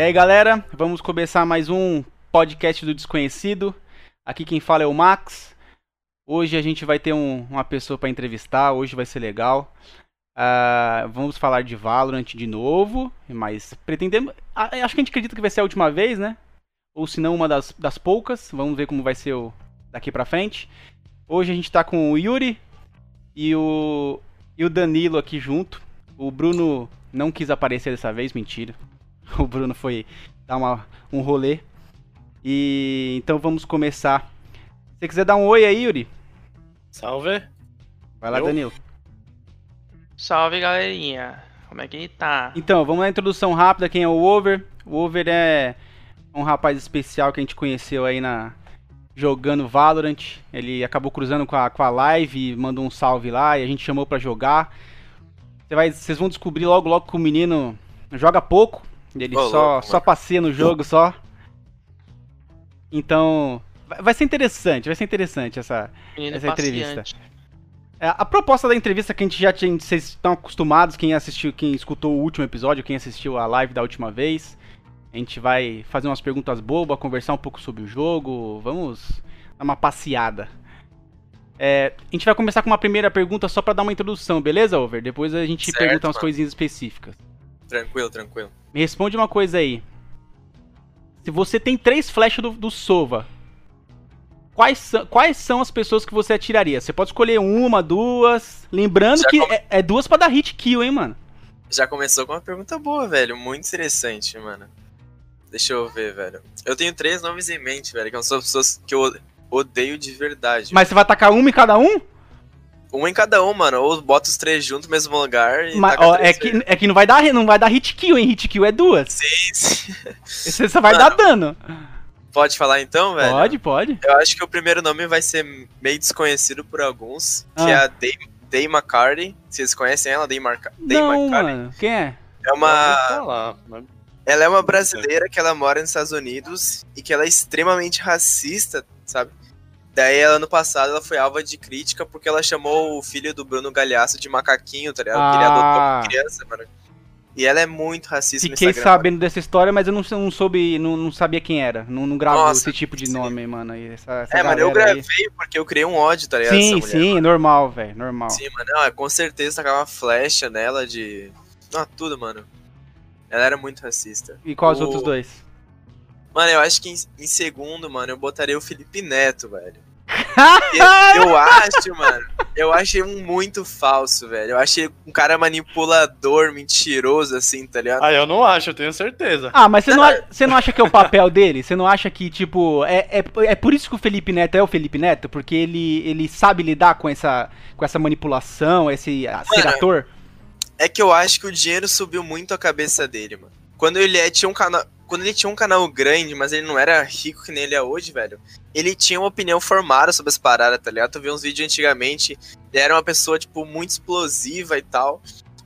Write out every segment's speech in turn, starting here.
E aí, galera, vamos começar mais um podcast do Desconhecido. Aqui quem fala é o Max. Hoje a gente vai ter um- uma pessoa para entrevistar, hoje vai ser legal. Ah, vamos falar de Valorant de novo, mas pretendemos. ah, Acho que a gente acredita que vai ser a última vez, né? Ou se não, uma das, das poucas. Vamos ver como vai ser o daqui pra frente. Hoje a gente tá com o Yuri e o, e o Danilo aqui junto. O Bruno não quis aparecer dessa vez, mentira. O Bruno foi dar uma, um rolê. E então vamos começar. Se você quiser dar um oi aí, Yuri, Salve. vai lá, Eu? Danilo. Salve galerinha, como é que tá? Então, vamos na introdução rápida, quem é o Over. O Over é um rapaz especial que a gente conheceu aí na jogando Valorant. Ele acabou cruzando com a, com a live e mandou um salve lá e a gente chamou pra jogar. Você vai, vocês vão descobrir logo logo que o menino joga pouco. Ele Ô, só só passeia no jogo só. Então, vai ser interessante, vai ser interessante essa Menino essa entrevista. é, A proposta da entrevista que a gente já tinha, vocês estão acostumados, quem assistiu, quem escutou o último episódio, quem assistiu a live da última vez, a gente vai fazer umas perguntas bobas, conversar um pouco sobre o jogo, vamos dar uma passeada. É, a gente vai começar com uma primeira pergunta só pra dar uma introdução, beleza, Over? Depois a gente Certo, pergunta umas mano. coisinhas específicas. Tranquilo, tranquilo. Me responde uma coisa aí. Se você tem três flechas do, do Sova, quais são, quais são as pessoas que você atiraria? Você pode escolher uma, duas. Lembrando Já que come- é, é duas pra dar hit kill, hein, mano? Já começou com uma pergunta boa, velho. Muito interessante, mano. Deixa eu ver, velho. Eu tenho três nomes em mente, velho, que são pessoas que eu odeio de verdade. Mas você vai atacar uma em cada um? Um em cada um, mano. Ou bota os três juntos no mesmo lugar e Mas, ó, é, que, é que não vai dar não vai dar hit kill, hein? Hit kill é duas. Sim, sim. Você só vai Mano, dar dano. Pode falar então, velho? Pode, pode. Eu acho que o primeiro nome vai ser meio desconhecido por alguns, que Ah. é a Day, Day McCarty. Vocês conhecem ela, Day, Marca Day Não, McCarty? mano. Quem é? É uma... Ela é uma brasileira que ela mora nos Estados Unidos e que ela é extremamente racista, sabe? Daí, ano passado, ela foi alva de crítica porque ela chamou o filho do Bruno Galhaço de macaquinho, tá ligado? Porque ele adotou Ah. uma criança, mano. E ela é muito racista Fiquei sabendo dessa história, mas eu não, não soube, não, não sabia quem era. Não, não gravou Nossa, esse tipo de sim. nome, mano. Essa, essa É, mano, eu galera aí- gravei porque eu criei um ódio, tá ligado? Sim, mulher. sim, normal, velho, normal. Sim, mano. Não, é, com certeza tacava uma flecha nela de... Ah, tudo, mano. Ela era muito racista. E quais os O- outros dois? Mano, eu acho que em, em segundo, mano, eu botaria o Felipe Neto, velho. Eu, eu acho, mano. Eu achei um muito falso, velho. Eu achei um cara manipulador, mentiroso, assim, tá ligado? Ah, eu não acho, eu tenho certeza. Ah, mas você não, você não acha que é o papel dele? Você não acha que, tipo, é, é, é por isso que o Felipe Neto é o Felipe Neto? Porque ele, ele sabe lidar com essa, com essa manipulação, esse a- ser Mano, ator? É que eu acho que o dinheiro subiu muito a cabeça dele, mano. Quando ele é, tinha um canal. Quando ele tinha um canal grande, mas ele não era rico que nem ele é hoje, velho. Ele tinha uma opinião formada sobre as paradas, tá ligado? Tu vê uns vídeos antigamente, ele era uma pessoa, tipo, muito explosiva e tal.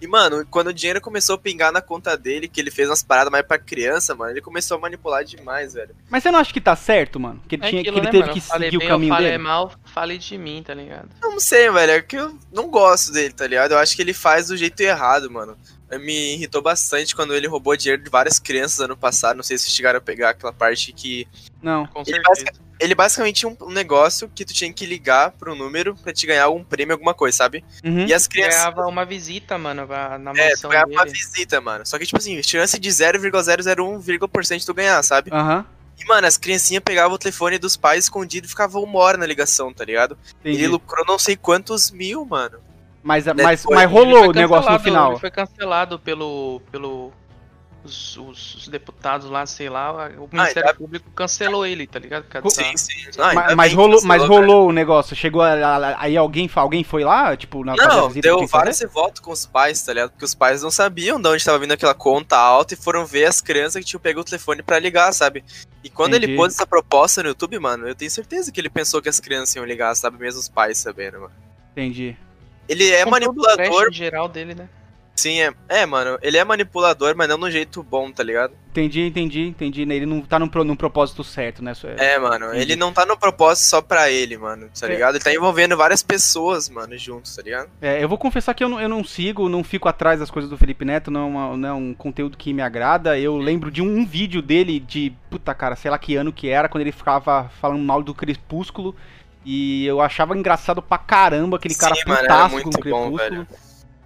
E, mano, quando o dinheiro começou a pingar na conta dele, que ele fez umas paradas mais pra criança, mano, ele começou a manipular demais, velho. Mas você não acha que tá certo, mano? Que ele, É tinha, aquilo, que ele né, teve mano? que Falei seguir bem o caminho ou falei dele? mal, fale de mim, tá ligado? Eu não sei, velho, é que eu não gosto dele, tá ligado? Eu acho que ele faz do jeito errado, mano. Me irritou bastante quando ele roubou dinheiro de várias crianças ano passado. Não sei se chegaram a pegar aquela parte que. Não. Com Ele, certeza. Ele basicamente tinha um negócio que tu tinha que ligar pro número pra te ganhar algum prêmio, alguma coisa, sabe? Uhum. E as crianças. Ganhava uma visita, mano, na É, tu mansão ganhava uma dele. visita, mano. Só que, tipo assim, chance de 0,001% de tu ganhar, sabe? Aham. E, mano, as criancinhas pegavam o telefone dos pais escondido e ficavam uma hora na ligação, tá ligado? entendi. Ele lucrou não sei quantos mil, mano. Mas, mas, Depois mas Ele rolou o negócio no final. Ele foi cancelado pelo. pelo os, os- os deputados lá, sei lá, o Ministério ainda- Público cancelou ele, tá ligado? Sim, sim. Ah, mas, rolou, mas cara. rolou o negócio. Chegou a- a- a- aí alguém, alguém foi lá, tipo, na Não, deu vários revoltos com os pais, tá ligado? Porque os pais não sabiam de onde tava vindo aquela conta alta e foram ver as crianças que tinham pego o telefone pra ligar, sabe? E quando Entendi. ele pôs essa proposta no YouTube, mano, eu tenho certeza que ele pensou que as crianças iam ligar, sabe? Mesmo os pais sabendo, mano. Entendi. Ele é com todo o manipulador, trash geral dele, né? Sim, é, é, mano, ele é manipulador, mas não no jeito bom, tá ligado? Entendi, entendi, entendi. Ele não tá num, num propósito certo, né? Isso É, mano, Entendi. ele não tá no propósito só pra ele, mano, tá É. ligado? Ele tá envolvendo várias pessoas, mano, juntos, tá ligado? É, eu vou confessar que eu não, eu não sigo, não fico atrás das coisas do Felipe Neto, não é, uma- não é um conteúdo que me agrada. Eu lembro de um, um vídeo dele de, puta cara, sei lá que ano que era, quando ele ficava falando mal do Crepúsculo. E eu achava engraçado pra caramba aquele cara Sim, mano, era putaço muito com o bom, Crepúsculo.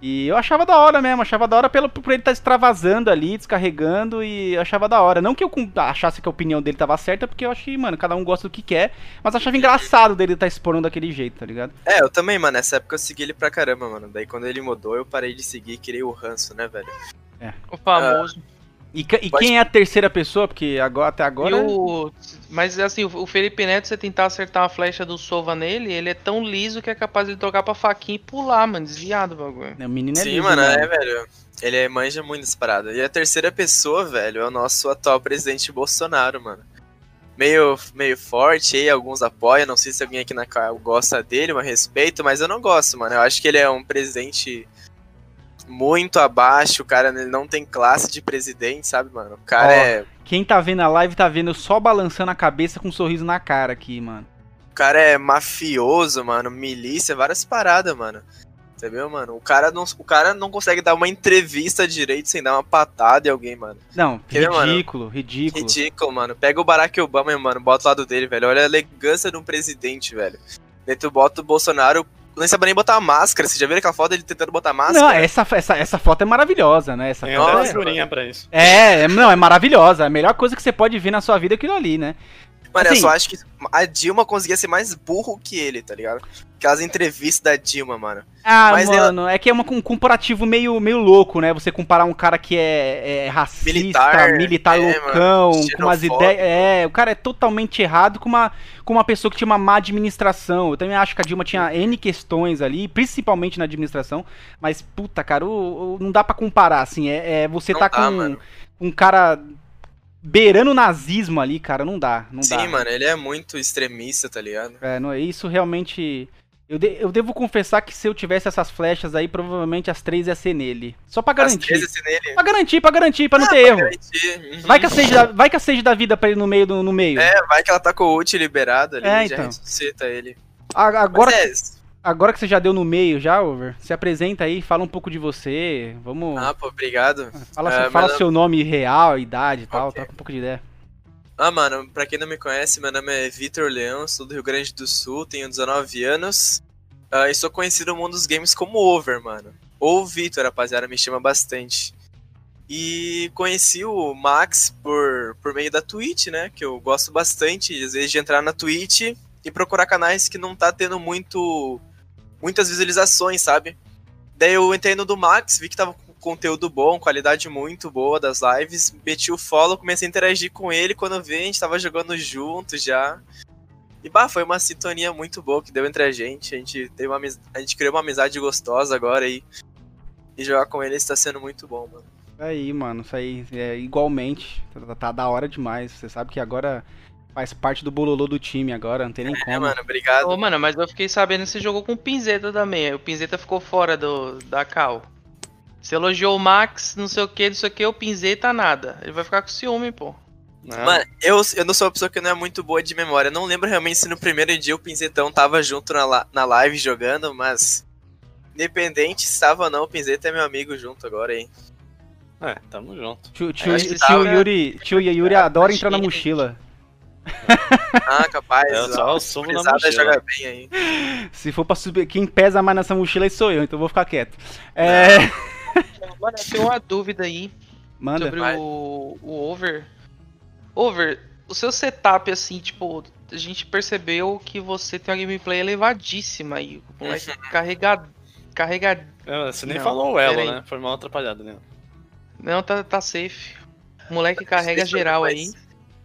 E eu achava da hora mesmo, achava da hora pelo, por ele estar extravasando ali, descarregando, e eu achava da hora. Não que eu achasse que a opinião dele tava certa, porque eu achei, mano, cada um gosta do que quer, mas achava engraçado dele estar expondo daquele jeito, tá ligado? É, eu também, mano, nessa época eu segui ele pra caramba, mano. Daí quando ele mudou, eu parei de seguir e criei o ranço, né, velho? O famoso. E, e quem é a terceira pessoa? Porque agora, até agora. E o... Mas assim, o Felipe Neto, você tentar acertar uma flecha do Sova nele, ele é tão liso que é capaz de ele tocar pra faquinha e pular, mano. Desviado o bagulho. né, O menino é Sim, liso, mano, né? é, velho. Ele é- manja muito dessa parada. E a terceira pessoa, velho, é o nosso atual presidente Bolsonaro, mano. Meio, meio forte aí, alguns apoiam. Não sei se alguém aqui na casa gosta dele, mas respeito, mas eu não gosto, mano. Eu acho que ele é um presidente muito abaixo. O cara ele não tem classe de presidente, sabe, mano? O cara Ó. é. Quem tá vendo a live tá vendo só balançando a cabeça com um sorriso na cara aqui, mano. O cara é mafioso, mano, milícia, várias paradas, mano. Entendeu, mano? O cara, não, o cara não consegue dar uma entrevista direito sem dar uma patada em alguém, mano. Não, mano? ridículo, ridículo. Ridículo, mano. Pega o Barack Obama, mano, bota do lado dele, velho. Olha a elegância de um presidente, velho. Daí tu bota o Bolsonaro, não sabe nem botar a máscara. Você já viu aquela foto dele tentando botar máscara? Não, essa, essa, essa foto é maravilhosa, né? Essa Tem foto é... pra isso. É, é- não, é maravilhosa. A melhor coisa que você pode ver na sua vida é aquilo ali, né? Mano, assim- eu só acho que a Dilma conseguia ser mais burro que ele, tá ligado? Aquelas entrevistas da Dilma, mano. Ah, Mas mano, é que é uma- um comparativo meio, meio louco, né? Você comparar um cara que é, é racista, militar, Militar, é, loucão, mano, com umas ideias. É, o cara é totalmente errado com uma, com uma pessoa que tinha uma má administração. Eu também acho que a Dilma tinha N questões ali, principalmente na administração. Mas, puta, cara, o- o- não dá pra comparar, assim. É, é você Não tá dá, com mano. um cara beirando o nazismo ali, cara. Não dá, não Sim, dá. mano, ele é muito extremista, tá ligado? É, não, isso realmente. Eu, de- eu devo confessar que se eu tivesse essas flechas aí, provavelmente as três ia ser nele. Só pra As garantir. três assim nele. Pra garantir, pra garantir, pra não Ah, ter pra erro. garantir. Vai que, a sede da, vai que a sede da vida pra ele no meio do no meio. É, vai que ela tá com o ult liberado ali, É, já então. ressuscita ele. A- Agora, Mas é, agora que você já deu no meio, já, Over, se apresenta aí, fala um pouco de você. Vamos. ah, pô, obrigado. fala é, fala seu nome real, idade e tal, Ok. troca um pouco de ideia. Ah, mano, pra quem não me conhece, meu nome é Vitor Leão, sou do Rio Grande do Sul, tenho 19 anos. ah, e sou conhecido no mundo dos games como Over, mano. Ou Vitor, rapaziada, me chama bastante. E conheci o Max por, por meio da Twitch, né? Que eu gosto bastante, às vezes, de entrar na Twitch e procurar canais que não tá tendo muito muitas visualizações, sabe? Daí eu entrei no do Max, vi que tava com conteúdo bom, qualidade muito boa das lives, meti o follow, comecei a interagir com ele, quando vi a gente tava jogando junto já. E bah, foi uma sintonia muito boa que deu entre a gente, a gente, teve uma, a gente criou uma amizade gostosa agora e, e jogar com ele está sendo muito bom, mano. Aí, mano, isso aí, é, igualmente, tá, tá da hora demais. Você sabe que agora faz parte do bololô do time agora, não tem nem É, como. mano, obrigado. Ô, mano, mas eu fiquei sabendo que você jogou com o Pinzeta também. O Pinzeta ficou fora do, da cal. Você elogiou o Max, não sei o que, não sei o que, o Pinzeta nada. Ele vai ficar com ciúme, pô. Não. Mano, eu, eu não sou uma pessoa que não é muito boa de memória. Eu não lembro realmente se no primeiro dia o Pinzetão tava junto na, na live jogando, mas. Independente se estava ou não, o Pinzeta é meu amigo junto agora, hein? É, tamo junto. Tio, tio, tio tava- Yuri, tio Yuri adora entrar na mochila. Ah, capaz. É só o sumo na mochila. joga bem aí. Se for pra subir, quem pesa mais nessa mochila aí sou eu, então eu vou ficar quieto. É. Mano, eu tenho uma dúvida aí Manda. sobre o, o Over. Over, o seu setup, assim, tipo, a gente percebeu que você tem uma gameplay elevadíssima aí. O moleque carregado. Carregado. É, Você nem Não, falou o elo, né? Foi mal atrapalhado, né? Não, tá, tá safe. O moleque carrega Sei se geral aí.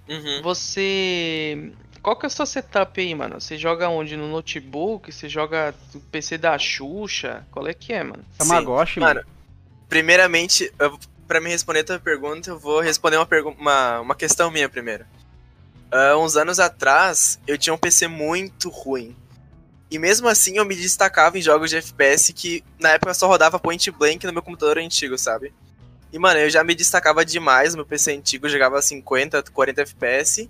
Uhum. Você. Qual que é o seu setup aí, mano? Você joga onde? No notebook? Você joga no PC da Xuxa? Qual é que é, mano? Tamagotchi, mano. mano. Primeiramente, eu, pra me responder a tua pergunta, eu vou responder uma, uma, uma questão minha primeiro. Ah, uns anos atrás, eu tinha um PC muito ruim. E mesmo assim eu me destacava em jogos de FPS que na época só rodava point blank no meu computador antigo, sabe? E, mano, eu já me destacava demais meu PC antigo, jogava 50, 40 FPS.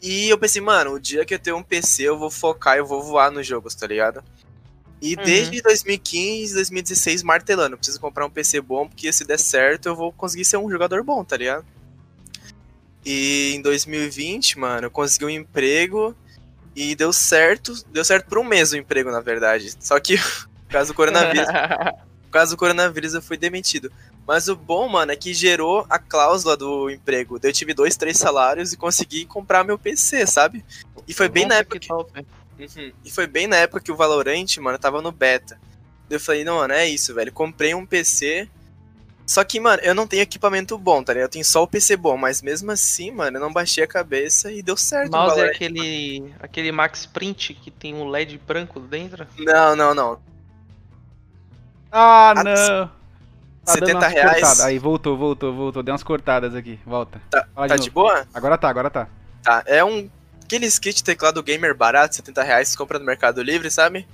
E eu pensei, mano, o dia que eu tenho um PC eu vou focar, eu vou voar nos jogos, tá ligado? E Uhum. desde 2015, 2016, martelando, preciso comprar um PC bom, porque se der certo eu vou conseguir ser um jogador bom, tá ligado? E em 2020, mano, eu consegui um emprego e deu certo. Deu certo por um mês o emprego, na verdade. Só que, por causa do coronavírus, por causa do coronavírus eu fui demitido. Mas o bom, mano, é que gerou a cláusula do emprego. Eu tive dois, três salários e consegui comprar meu PC, sabe? E foi bem na Nossa, época que top. Uhum. E foi bem na época que o Valorant, mano, tava no beta. Eu falei, não, mano, é isso, velho. Comprei um PC. Só que, mano, eu não tenho equipamento bom, tá ligado? Eu tenho só o PC bom, mas mesmo assim, mano, eu não baixei a cabeça e deu certo. O o mouse é aquele, aquele Max Print que tem um LED branco dentro? Não, não, não. Ah, Ah, não. Tá dando 70 umas reais. cortadas. Aí, voltou, voltou, voltou. Deu umas cortadas aqui. Volta. Tá, Fala tá de de boa? Agora tá, agora tá. Tá. É um. Aqueles kit teclado gamer barato, 70 reais, você compra no Mercado Livre, sabe?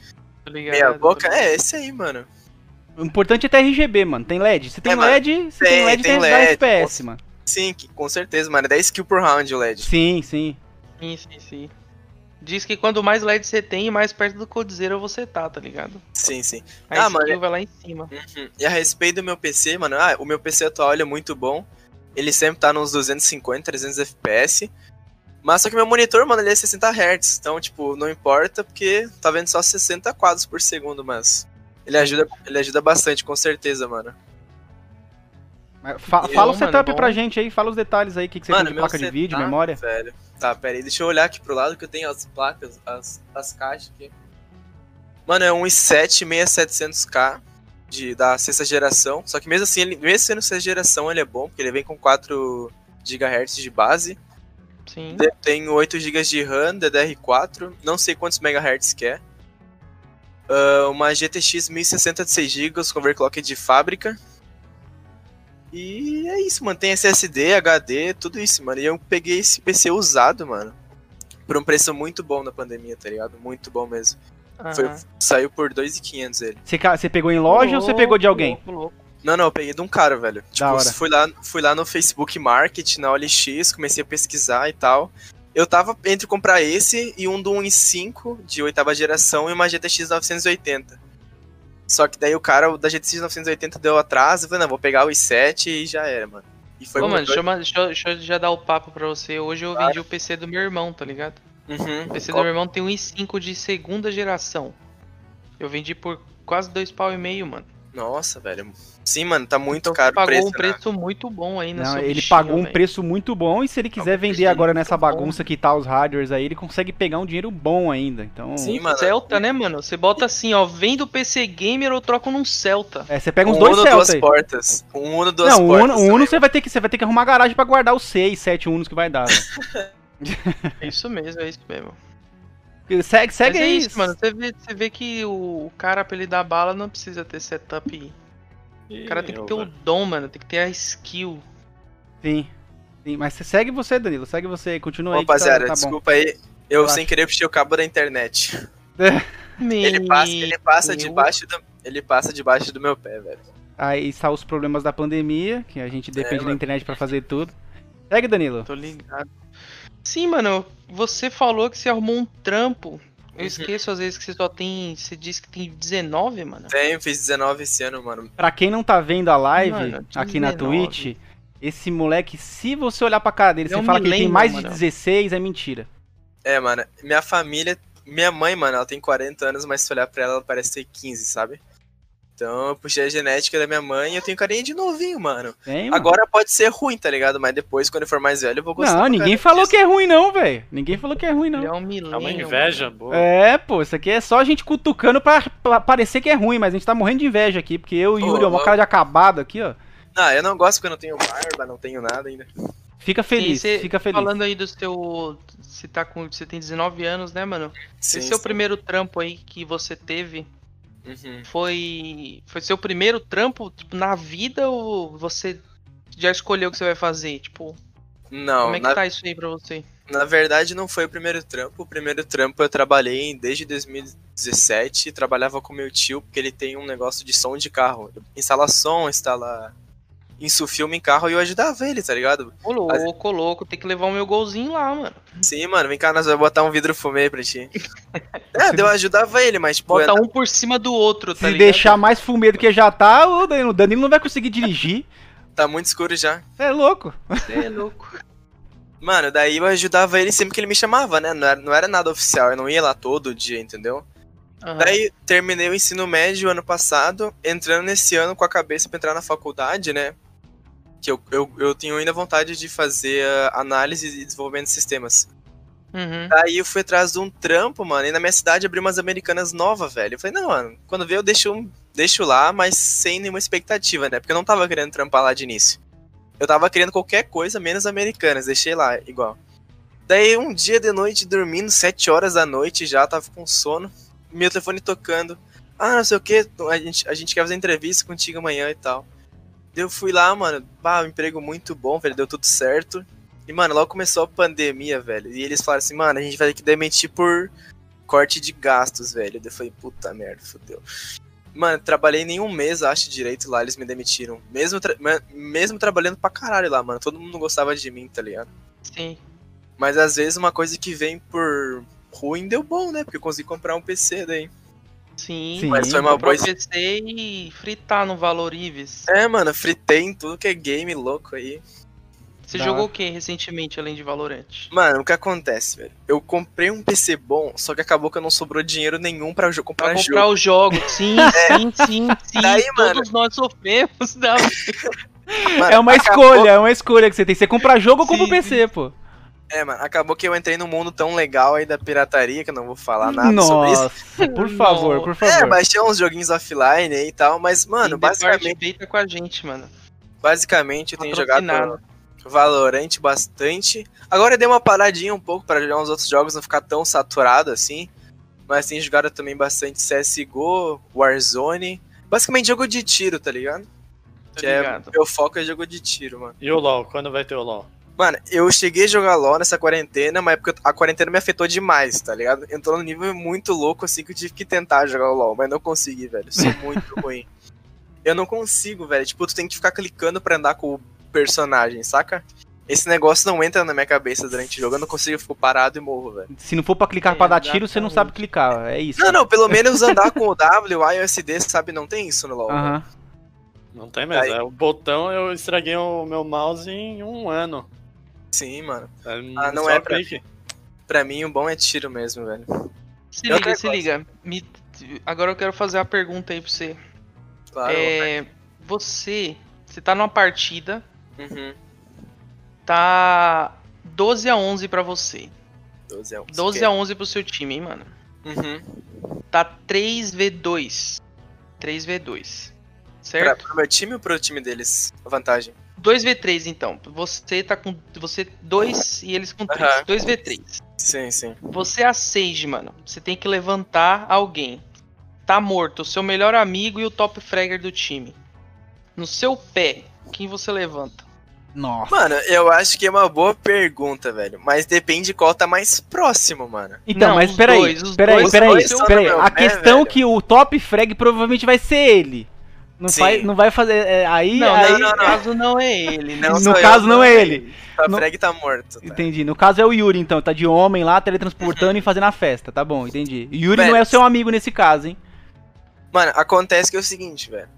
Tá ligado? Meia boca. É, esse aí, mano. O importante é ter RGB, mano. Tem LED? Se tem É. LED, se tem, Tem, LED, tem tem, LED, FPS, mano. Sim, com certeza, mano. É 10 kills por round o LED. Sim, sim. Sim, sim, sim. Diz que quanto mais LED você tem, mais perto do Codizera você tá, tá ligado? Sim, sim. A Ah, mano, vai lá em cima. Uhum. E a respeito do meu PC, mano, ah, o meu PC atual ele é muito bom. Ele sempre tá nos 250, 300 FPS. Mas só que meu monitor, mano, ele é 60 Hz. Então, tipo, não importa porque tá vendo só 60 quadros por segundo, mas ele ajuda, ele ajuda bastante, com certeza, mano. Fa- Eu, fala o mano, setup bom. pra gente aí, fala os detalhes aí, o que, que você mano, tem de placa de vídeo, setup, memória. Velho. Tá, pera aí, deixa eu olhar aqui pro lado que eu tenho as placas, as, as caixas aqui. Mano, é um i7 6700K de, da sexta geração. Só que mesmo assim, ele, mesmo sendo sexta geração, ele é bom, porque ele vem com 4 GHz de base. Sim. Tem 8 GB de RAM, DDR4, não sei quantos MHz que é. Ah, uma GTX 1060 de 6 GB com overclock de fábrica. E é isso, mano. Tem SSD, HD, tudo isso, mano. E eu peguei esse PC usado, mano. Por um preço muito bom na pandemia, tá ligado? Muito bom mesmo. Foi- Aham. saiu por 2.500 ele. Você, pegou em loja ou você pegou de alguém? Louco, louco. Não, não, eu peguei de um cara, velho. Tipo, hora. fui lá, fui lá no Facebook Market, na OLX, comecei a pesquisar e tal. Eu tava entre comprar esse e um do 1.5 de oitava geração e uma GTX 980. Só que daí o cara o da GTX 980 deu atraso, eu falei, não, vou pegar o i7 e já era, mano. E foi Ô, mano, deixa eu, deixa, eu, deixa eu já dar o papo pra você. Hoje eu vendi o PC do meu irmão, tá ligado? Uhum. O PC Qual- do meu irmão tem um i5 de segunda geração. Eu vendi por quase dois pau e meio, mano. Nossa, velho. Sim, mano, tá muito Então, caro o pagou preço, um né? preço muito bom aí na Não, ele bichinha, pagou um velho. preço muito bom e se ele quiser um vender agora nessa bom. bagunça que tá os hardwares aí, ele consegue pegar um dinheiro bom ainda. Então, Sim, mano. Celta, né, mano? Você bota assim, ó, vendo PC Gamer ou troca num Celta. é, você pega uns um dois Uno, Celta duas aí. portas. Um Uno, duas Não, portas. Uno, o Uno você vai ter que você vai ter que arrumar garagem pra guardar os 6, 7 Unos que vai dar. velho. É isso mesmo, é isso mesmo. Segue, segue Mas é isso, mano. Você vê, você vê que o, cara, pra ele dar bala, não precisa ter setup. O cara tem que ter o dom, mano. Tem que ter a skill. Sim. Sim, mas segue você, Danilo, segue você, continua aí. que Rapaziada, tá, tá bom. desculpa aí. Eu Relaxa. sem querer puxei o cabo da internet. Meu Ele passa, ele passa Deus. debaixo do, ele passa debaixo do meu pé, velho. Aí está os problemas da pandemia, que a gente depende da mano. internet pra fazer tudo. Segue, Danilo. Tô ligado. Sim, mano, você falou que você arrumou um trampo. Eu Uhum. esqueço às vezes que você só tem. Você disse que tem 19, mano. Tenho, fiz 19 esse ano, mano. Pra quem não tá vendo a live Mano, aqui na 19. Twitch, esse moleque, se você olhar pra cara dele, Ele você fala que ele tem mais de mano. 16, é mentira. É, mano, minha família, minha mãe, mano, ela tem 40 anos, mas se olhar pra ela, ela parece ter 15, sabe? Então eu puxei a genética da minha mãe e eu tenho carinha de novinho, mano. Tem, mano. Agora pode ser ruim, tá ligado? Mas depois, quando eu for mais velho, eu vou gostar. Não, ninguém falou disso. que é ruim não, velho. Ninguém falou que é ruim Ele não. é um É milênio. uma inveja boa. É, pô, isso aqui é só a gente cutucando pra, pra parecer que é ruim, mas a gente tá morrendo de inveja aqui, porque eu e o Yuri, ó, uma cara de acabado aqui, ó. Não, eu não gosto porque eu não tenho barba, não tenho nada ainda. Fica feliz, cê- fica feliz. Falando aí do seu. Você tá com. Você tem 19 anos, né, mano? Sim, Esse seu sim. primeiro trampo aí que você teve Uhum. foi. Foi seu primeiro trampo tipo, na vida ou você já escolheu o que você vai fazer? Tipo, Não, como é que na, tá isso aí pra você? Na verdade, não foi o primeiro trampo. O primeiro trampo eu trabalhei desde 2017. Trabalhava com meu tio, porque ele tem um negócio de som de carro. Instala som, instala. Isso filme em carro e eu ajudava ele, tá ligado? Ô louco, louco, tem que levar o meu golzinho lá, mano. Sim, mano, vem cá, nós vamos botar um vidro fumê pra ti. é, eu ajudava ele, mas, tipo, Bota eu- um por cima do outro, tá Se ligado? deixar mais fumê do que já tá, o Danilo, o Danilo não vai conseguir dirigir. tá muito escuro já. É louco. Cê é louco. Mano, daí eu ajudava ele sempre que ele me chamava, né? Não era, não era nada oficial, eu não ia lá todo dia, entendeu? Aham. Daí terminei o ensino médio ano passado, entrando nesse ano com a cabeça pra entrar na faculdade, né? Que eu, eu, eu tenho ainda vontade de fazer ah, análise e desenvolvimento de sistemas. Uhum. Daí eu fui atrás de um trampo, mano, e na minha cidade abriu umas americanas novas, velho. Eu falei, não, mano, quando vê eu deixo, deixo lá, mas sem nenhuma expectativa, né? Porque eu não tava querendo trampar lá de início. Eu tava querendo qualquer coisa menos americanas, deixei lá, igual. Daí um dia de noite, dormindo, sete horas da noite já, tava com sono, meu telefone tocando. Ah, não sei o que, a gente, a gente quer fazer entrevista contigo amanhã e tal. Eu fui lá, mano, bah, um emprego muito bom, velho, deu tudo certo. E, mano, logo começou a pandemia, velho. E eles falaram assim, mano, a gente vai ter que demitir por corte de gastos, velho. Eu falei, puta merda, fodeu. Mano, trabalhei nem um mês, acho, direito lá, eles me demitiram. Mesmo, tra- mesmo trabalhando pra caralho lá, mano. Todo mundo gostava de mim, tá ligado? Sim. Mas às vezes uma coisa que vem por ruim deu bom, né? Porque eu consegui comprar um PC daí. Sim. Sim. Mas foi uma Comprar boa. PC e fritar no Valor Ives. É, mano, fritei em tudo que é game louco aí. Você Dá. jogou o que recentemente, além de Valorant? Mano, o que acontece, velho? Eu comprei um PC bom, só que acabou que eu não sobrou dinheiro nenhum pra jo- comprar Pra jogo. comprar os jogos. Sim, sim, sim, sim. Daí, Todos nós sofremos. da- Mano, É uma acabou- escolha, é uma escolha que você tem. Você compra jogo ou compra o PC, pô. É, mano, acabou que eu entrei num mundo tão legal aí da pirataria que eu não vou falar nada sobre isso. Nossa, por favor, Não. por É, favor. baixei uns joguinhos offline aí e tal, mas, mano, Tem basicamente, tá com a gente, mano. basicamente eu tenho jogado. Valorant bastante. Agora eu dei uma paradinha um pouco pra jogar uns outros jogos, não ficar tão saturado assim. Mas tenho jogado também bastante CSGO, Warzone. Basicamente jogo de tiro, tá ligado? Tá que é, ligado? meu foco é jogo de tiro, mano. E o LoL? Quando vai ter o LoL? Mano, eu cheguei a jogar LoL nessa quarentena, mas porque a quarentena me afetou demais, tá ligado? Entrou num nível muito louco, assim, que eu tive que tentar jogar o LoL, mas não consegui, velho. Sou muito ruim. Eu não consigo, velho. Tipo, tu tem que ficar clicando pra andar com o personagem, saca? Esse negócio não entra na minha cabeça durante o jogo, eu não consigo, eu fico parado e morro, velho. Se não for pra clicar É, pra dar tiro, você não sabe clicar. É isso. Não, não, pelo menos andar com o W, o ISD, sabe? Não tem isso no LoL. velho. Aham. Não tem mesmo. Aí- É, o botão eu estraguei o meu mouse em um ano. Sim, mano. É, Ah, não só é pra- clique. Pra mim, o bom é tiro mesmo, velho. Se E liga, se coisa. liga. Me- Agora eu quero fazer a pergunta aí pra você. Claro. É, você, você tá numa partida, Uhum. tá 12 a 11 pra você. 12 é um. 12 a 11 pro seu time, hein, mano. Uhum. Tá 3v2. 3v2. Pra, Certo? pro meu time ou pro time deles? A vantagem. 2v3 então. Você tá com você 2 e eles com 3. Aham. 2v3. Sim, sim. Você é a Sage, mano. Você tem que levantar alguém. Tá morto, o seu melhor amigo e o top fragger do time. No seu pé, quem você levanta? Nossa. Mano, eu acho que é uma boa pergunta, velho. Mas depende qual tá mais próximo, mano. Então, Não, mas os peraí, dois, os peraí, dois peraí, peraí. A questão velho. que o top frag provavelmente vai ser ele. Não Sim. vai, não vai fazer. é, aí, Não, aí, não, não, no caso não é ele? Não no sou eu, caso não é é ele. A frag tá morto. Tá? Entendi. No caso é o Yuri, então. Tá de homem lá, teletransportando e fazendo a festa. Tá bom, entendi. Yuri Velho, não é o seu amigo nesse caso, hein? Mano, acontece que é o seguinte, velho.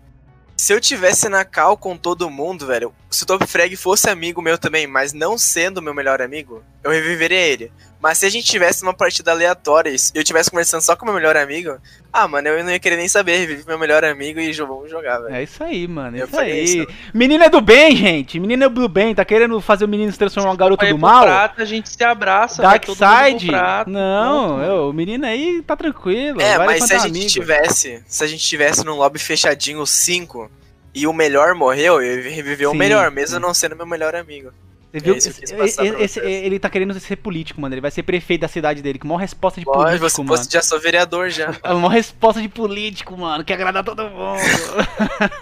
Se eu tivesse na cal com todo mundo, velho, se o Top Frag fosse amigo meu também, mas não sendo meu melhor amigo, eu reviveria ele. Mas se a gente tivesse uma partida aleatória e eu tivesse conversando só com meu melhor amigo, ah, mano, eu não ia querer nem saber, revive meu melhor amigo e vamos jogar, velho. É isso aí, mano. É isso aí. isso. Menino é do bem, gente. Menino é do bem. Tá querendo fazer o menino se transformar em um garoto do mal? Prato, a gente se abraça, Dark Side? prato, Não, eu, o menino aí tá tranquilo. É, mas se a gente amigo. tivesse, se a gente tivesse num lobby fechadinho 5 e o melhor morreu, eu ia reviver o Sim, melhor, mesmo sim. não sendo meu melhor amigo. Você viu? É que Esse- esse- ele tá querendo ser político, mano. Ele vai ser prefeito da cidade dele. Com maior resposta de político, se mano. já sou vereador já. É uma resposta de político, mano. Que agradar todo mundo.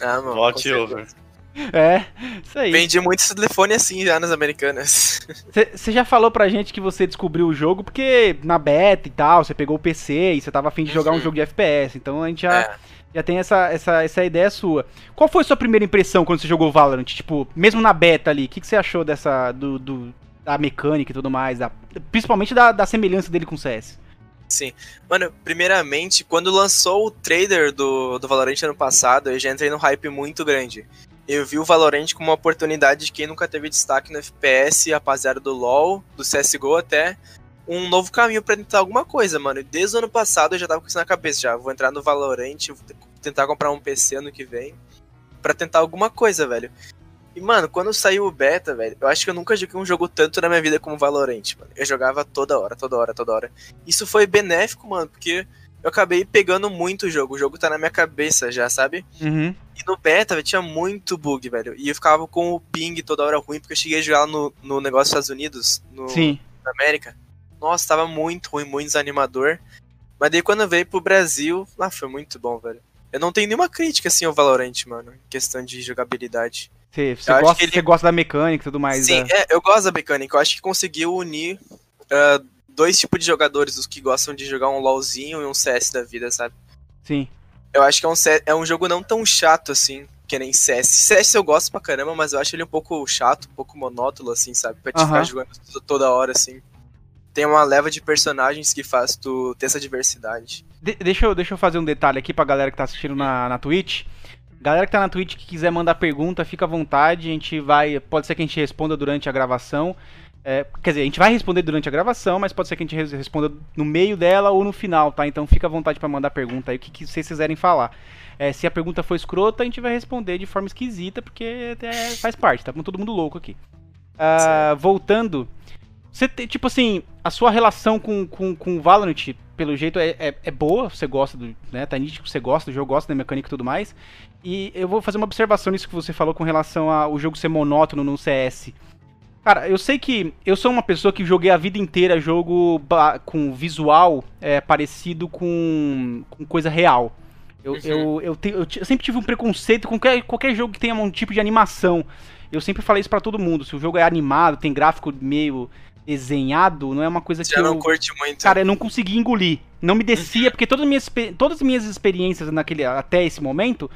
Ah, mano. Vote over. É, isso aí. Vendi muito esse telefone assim já nas americanas. Você já falou pra gente que você descobriu o jogo porque na beta e tal, você pegou o PC e você tava afim de jogar um Uhum. jogo de FPS. Então a gente já, É. já tem essa, essa, essa ideia sua. Qual foi a sua primeira impressão quando você jogou Valorant? Tipo, mesmo na beta ali, o que, que você achou dessa. Do, do- da mecânica e tudo mais? da- principalmente da, da semelhança dele com o CS. Sim. Mano, primeiramente, quando lançou o trailer do, do Valorant ano passado, eu já entrei num hype muito grande. Eu vi o Valorant como uma oportunidade de quem nunca teve destaque no FPS, rapaziada do LoL, do CSGO até, um novo caminho pra tentar alguma coisa, mano. E Desde o ano passado eu já tava com isso na cabeça, já. Vou entrar no Valorant, tentar comprar um PC ano que vem, pra tentar alguma coisa, velho. E, mano, quando saiu o beta, velho, eu acho que eu nunca joguei um jogo tanto na minha vida como Valorant, mano. Eu jogava toda hora, toda hora, toda hora. Isso foi benéfico, mano, porque eu acabei pegando muito o jogo. O jogo tá na minha cabeça já, sabe? Uhum. E no beta, velho, tinha muito bug, velho. E eu ficava com o ping toda hora ruim, porque eu cheguei a jogar no, no negócio dos Estados Unidos, no, Sim. na América. Nossa, tava muito ruim, muito desanimador. Mas daí quando veio pro Brasil, ah, foi muito bom, velho. Eu não tenho nenhuma crítica, assim, ao Valorant, mano, em questão de jogabilidade. Você, você gosta, que ele- você gosta da mecânica e tudo mais. Sim, né? é, eu gosto da mecânica. Eu acho que conseguiu unir ah, dois tipos de jogadores, os que gostam de jogar um LoLzinho e um CS da vida, sabe? Sim. Eu acho que é um, é um jogo não tão chato assim, que nem CS. CS eu gosto pra caramba, mas eu acho ele um pouco chato, um pouco monótono, assim, sabe? Pra te ficar jogando to- toda hora, assim. Tem uma leva de personagens que faz tu ter essa diversidade. De- deixa, eu, deixa eu fazer um detalhe aqui pra galera que tá assistindo na, na Twitch. Galera que tá na Twitch que quiser mandar pergunta, fica à vontade. A gente vai. Pode ser que a gente responda durante a gravação. É, quer dizer, a gente vai responder durante a gravação, mas pode ser que a gente res- responda no meio dela ou no final, tá? Então fica à vontade pra mandar pergunta aí, o que, que vocês quiserem falar. É, se a pergunta for escrota, a gente vai responder de forma esquisita, porque é, faz parte, tá com todo mundo louco aqui. Ah, voltando, você tem, tipo assim, a sua relação com, com, com o Valorant, pelo jeito, é, é, é boa, você gosta do. Né, tá nítido você gosta do jogo, gosta da mecânica e tudo mais. E eu vou fazer uma observação nisso que você falou com relação ao jogo ser monótono no CS. Cara, eu sei que eu sou uma pessoa que joguei a vida inteira jogo com visual é, parecido com, com coisa real. Eu, eu, eu, te- eu sempre tive um preconceito com qualquer, qualquer jogo que tenha um tipo de animação. Eu sempre falei isso pra todo mundo. Se o jogo é animado, tem gráfico meio desenhado, não é uma coisa que Já eu... não curte muito. Cara, eu não consegui engolir. Não me descia, porque todas as minhas, todas as minhas experiências naquele, até esse momento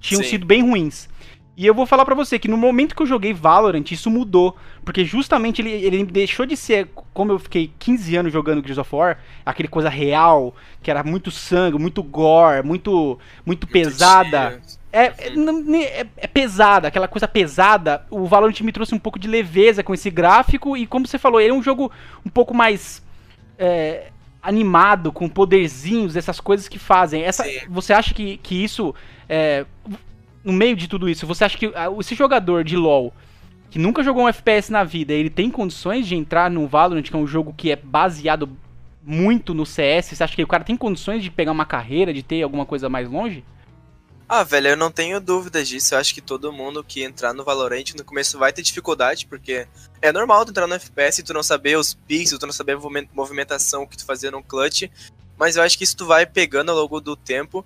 tinham Sim. sido bem ruins. E eu vou falar pra você que no momento que eu joguei Valorant, isso mudou. Porque justamente ele, ele deixou de ser, como eu fiquei 15 anos jogando Gears of War, aquele coisa real, que era muito sangue, muito gore, muito, muito pesada. É, é, nem- é- é pesada, aquela coisa pesada. O Valorant me trouxe um pouco de leveza com esse gráfico e, como você falou, ele é um jogo um pouco mais é, animado, com poderzinhos, essas coisas que fazem. Essa, Sim. você acha que, que isso, é, no meio de tudo isso, você acha que ah, esse jogador de LoL que nunca jogou um FPS na vida, ele tem condições de entrar no Valorant, que é um jogo que é baseado muito no CS? Você acha que o cara tem condições de pegar uma carreira, de ter alguma coisa mais longe? Ah, velho, eu não tenho dúvidas disso. Eu acho que todo mundo que entrar no Valorant no começo vai ter dificuldade, porque é normal tu entrar no FPS e tu não saber os pixels, tu não saber a movimen- movimentação que tu fazia no clutch. Mas eu acho que isso tu vai pegando ao longo do tempo.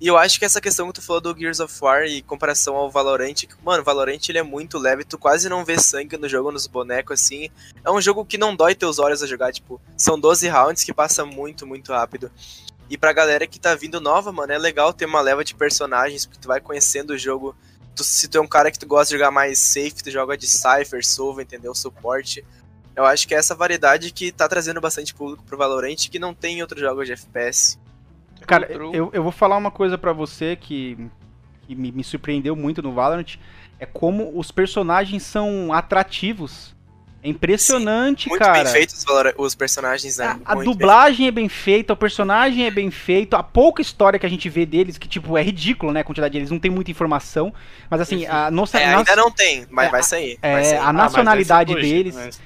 E eu acho que essa questão que tu falou do Gears of War e comparação ao Valorant, mano, Valorant ele é muito leve, tu quase não vê sangue no jogo, nos bonecos, assim. É um jogo que não dói teus olhos a jogar, tipo, são 12 rounds que passa muito, muito rápido. E pra galera que tá vindo nova, mano, é legal ter uma leva de personagens, porque tu vai conhecendo o jogo. Tu- se tu é um cara que tu gosta de jogar mais safe, tu joga de Cypher, Sova, entendeu? Suporte. Eu acho que é essa variedade que tá trazendo bastante público pro Valorant, que não tem em outros jogos de FPS. Cara, eu, eu vou falar uma coisa pra você que, que me, me surpreendeu muito no Valorant. É como os personagens são atrativos. É impressionante, Muito cara. bem feitos os, personagens, né? A, a Muito bem. dublagem é bem feita, o personagem é bem feito, a pouca história que a gente vê deles, que tipo, é ridículo, né? A quantidade deles, não tem muita informação. Mas assim, a nossa. É, ainda não tem, mas É, vai sair. é, vai sair. a Ah, mas nacionalidade nesse- deles.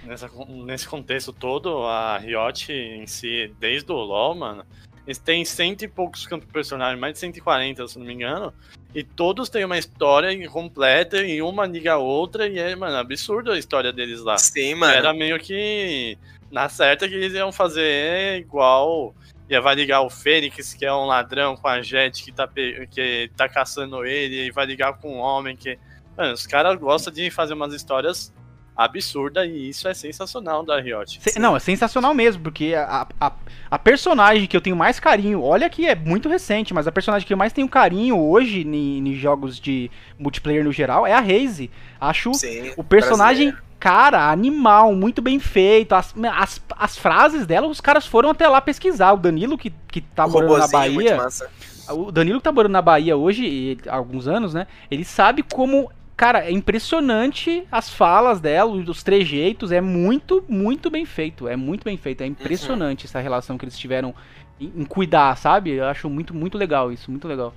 Nesse contexto todo, a Riot em si, desde o LoL, mano, eles têm cento e poucos campos personagens, mais de 140, se não me engano. E todos têm uma história completa e uma liga a outra. E é, mano, absurdo a história deles lá. Sim, mano. Era meio que na certa que eles iam fazer igual. Ia vai ligar o Fênix, que é um ladrão com a Jet que tá, que tá caçando ele, e vai ligar com um homem que Mano, os caras gostam de fazer umas histórias absurdas e isso é sensacional da Riot. Se- Não, é sensacional mesmo, porque a, a, a personagem que eu tenho mais carinho, olha que é muito recente, mas a personagem que eu mais tenho carinho hoje em, jogos de multiplayer no geral é a Raze. Acho Sim. o personagem, brasileiro. cara, animal, muito bem feito. As, as, as frases dela, os caras foram até lá pesquisar. O Danilo, que, que tá O morando na Bahia. massa. O Danilo que tá morando na Bahia hoje, e há alguns anos, né? Ele sabe como. Cara, é impressionante as falas dela, os trejeitos, é muito, muito bem feito. É muito bem feito. É impressionante essa relação que eles tiveram em, em cuidar, sabe? Eu acho muito, muito legal isso, muito legal.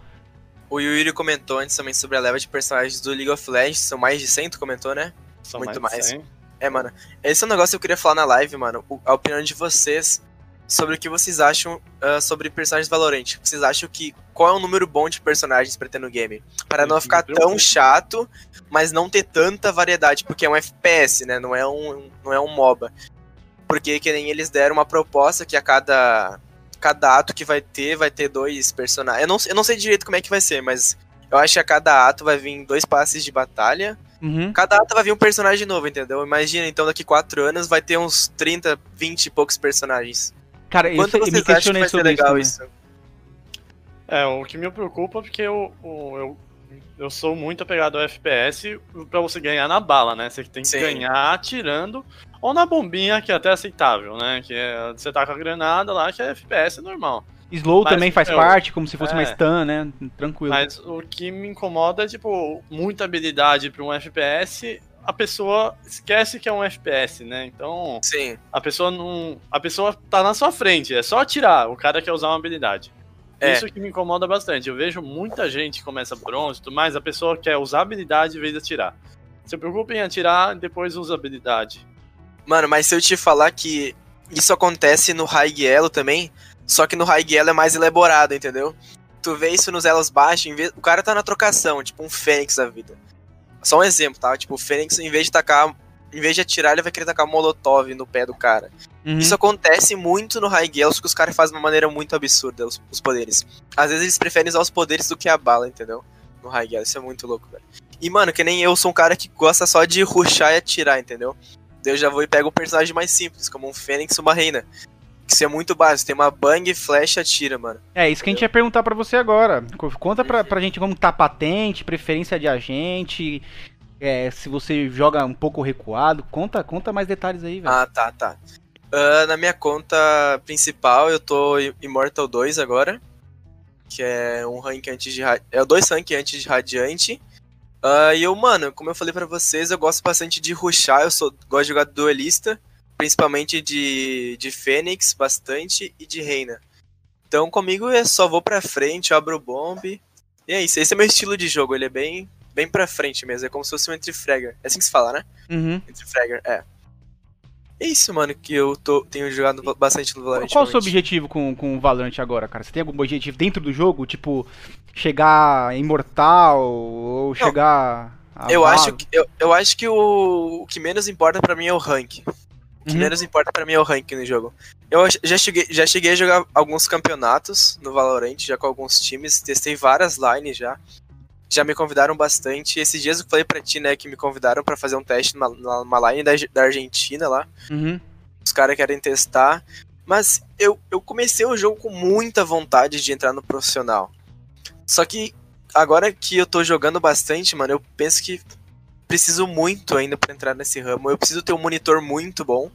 O Yuri comentou antes também sobre a leva de personagens do League of Legends, são mais de 100, tu comentou, né? São Muito mais. de mais. 100. É, mano, esse é um negócio que eu queria falar na live, mano, o- a opinião de vocês sobre o que vocês acham ah, sobre personagens Valorant. Vocês acham que qual é um número bom de personagens pra ter no game? Para não ficar tão chato, mas não ter tanta variedade, porque é um FPS, né? Não é um, não é um MOBA. Porque que nem eles deram uma proposta que a cada cada ato que vai ter, vai ter dois personagens. Eu não, eu não sei direito como é que vai ser, mas eu acho que a cada ato vai vir dois passes de batalha. Uhum. Cada ato vai vir um personagem novo, entendeu? Imagina, então daqui quatro anos vai ter uns 30, 20 e poucos personagens. Cara, eu, Quanto eu me vocês acham que vai ser isso. legal também. isso? É, o que me preocupa é porque eu, eu, eu sou muito apegado ao FPS pra você ganhar na bala, né? Você tem que Sim. ganhar atirando ou na bombinha, que é até aceitável, né? Que é, você tá com a granada lá, que é FPS normal. Slow Mas, também faz eu- parte, como se fosse uma é. stun, né? Tranquilo. Mas o que me incomoda é, tipo, muita habilidade pra um FPS, a pessoa esquece que é um FPS, né? Então, Sim. a pessoa não. A pessoa tá na sua frente, é só atirar, o cara quer usar uma habilidade. É. Isso que me incomoda bastante. Eu vejo muita gente que começa bronze tudo mais, a pessoa quer usar habilidade em vez de atirar. Se preocupa em atirar, depois usa habilidade. Mano, mas se eu te falar que isso acontece no High Elo também, só que no High Elo é mais elaborado, entendeu? Tu vê isso nos elos baixos, vez... o cara tá na trocação, tipo um Fênix da vida. Só um exemplo, tá? Tipo, o Fênix, em vez de tacar. Em vez de atirar, ele vai querer tacar Molotov no pé do cara. Uhum. Isso acontece muito no High só que os caras fazem de uma maneira muito absurda os, os poderes. Às vezes eles preferem usar os poderes do que a bala, entendeu? No High Elo, isso é muito louco, velho. E, mano, que nem eu sou um cara que gosta só de rushar e atirar, entendeu? Daí eu já vou e pego um personagem mais simples, como um Fênix ou uma Reina. Que isso é muito básico, tem uma bang, flecha, atira, mano. É, isso que a gente ia perguntar pra você agora. Co- Conta pra, pra gente como tá a patente, preferência de agente, é, se você joga um pouco recuado. Conta, conta mais detalhes aí, velho. Ah, tá, tá. Ah, na minha conta principal, eu tô Immortal 2 agora. Que é um rank antes de. É dois rank antes de Radiante. Ah, e eu, mano, como eu falei pra vocês, eu gosto bastante de rushar. Eu sou, gosto de jogar duelista. Principalmente de, de Fênix, bastante. E de Reina. Então comigo é só vou pra frente, abro o bomb. E é isso. Esse é meu estilo de jogo. Ele é bem, bem pra frente mesmo. É como se fosse um Entry Fragger. É assim que se fala, né? Uhum. Entre Fragger, é. É isso, mano, que eu tô, tenho jogado bastante no Valorant. Qual o seu objetivo com, com o Valorant agora, cara? Você tem algum objetivo dentro do jogo? Tipo, chegar imortal ou chegar. a Eu acho, que, eu, eu acho que o, o que menos importa pra mim é o rank. O que Uhum. menos importa pra mim é o rank no jogo. Eu já cheguei, já cheguei a jogar alguns campeonatos no Valorant, já com alguns times, testei várias lines já. Já me convidaram bastante. Esses dias eu falei pra ti, né, que me convidaram pra fazer um teste numa, numa line da, da Argentina lá. Uhum. os caras querem testar. Mas eu, eu comecei o jogo com muita vontade de entrar no profissional. Só que agora que eu tô jogando bastante, mano, eu penso que preciso muito ainda pra entrar nesse ramo. Eu preciso ter um monitor muito bom.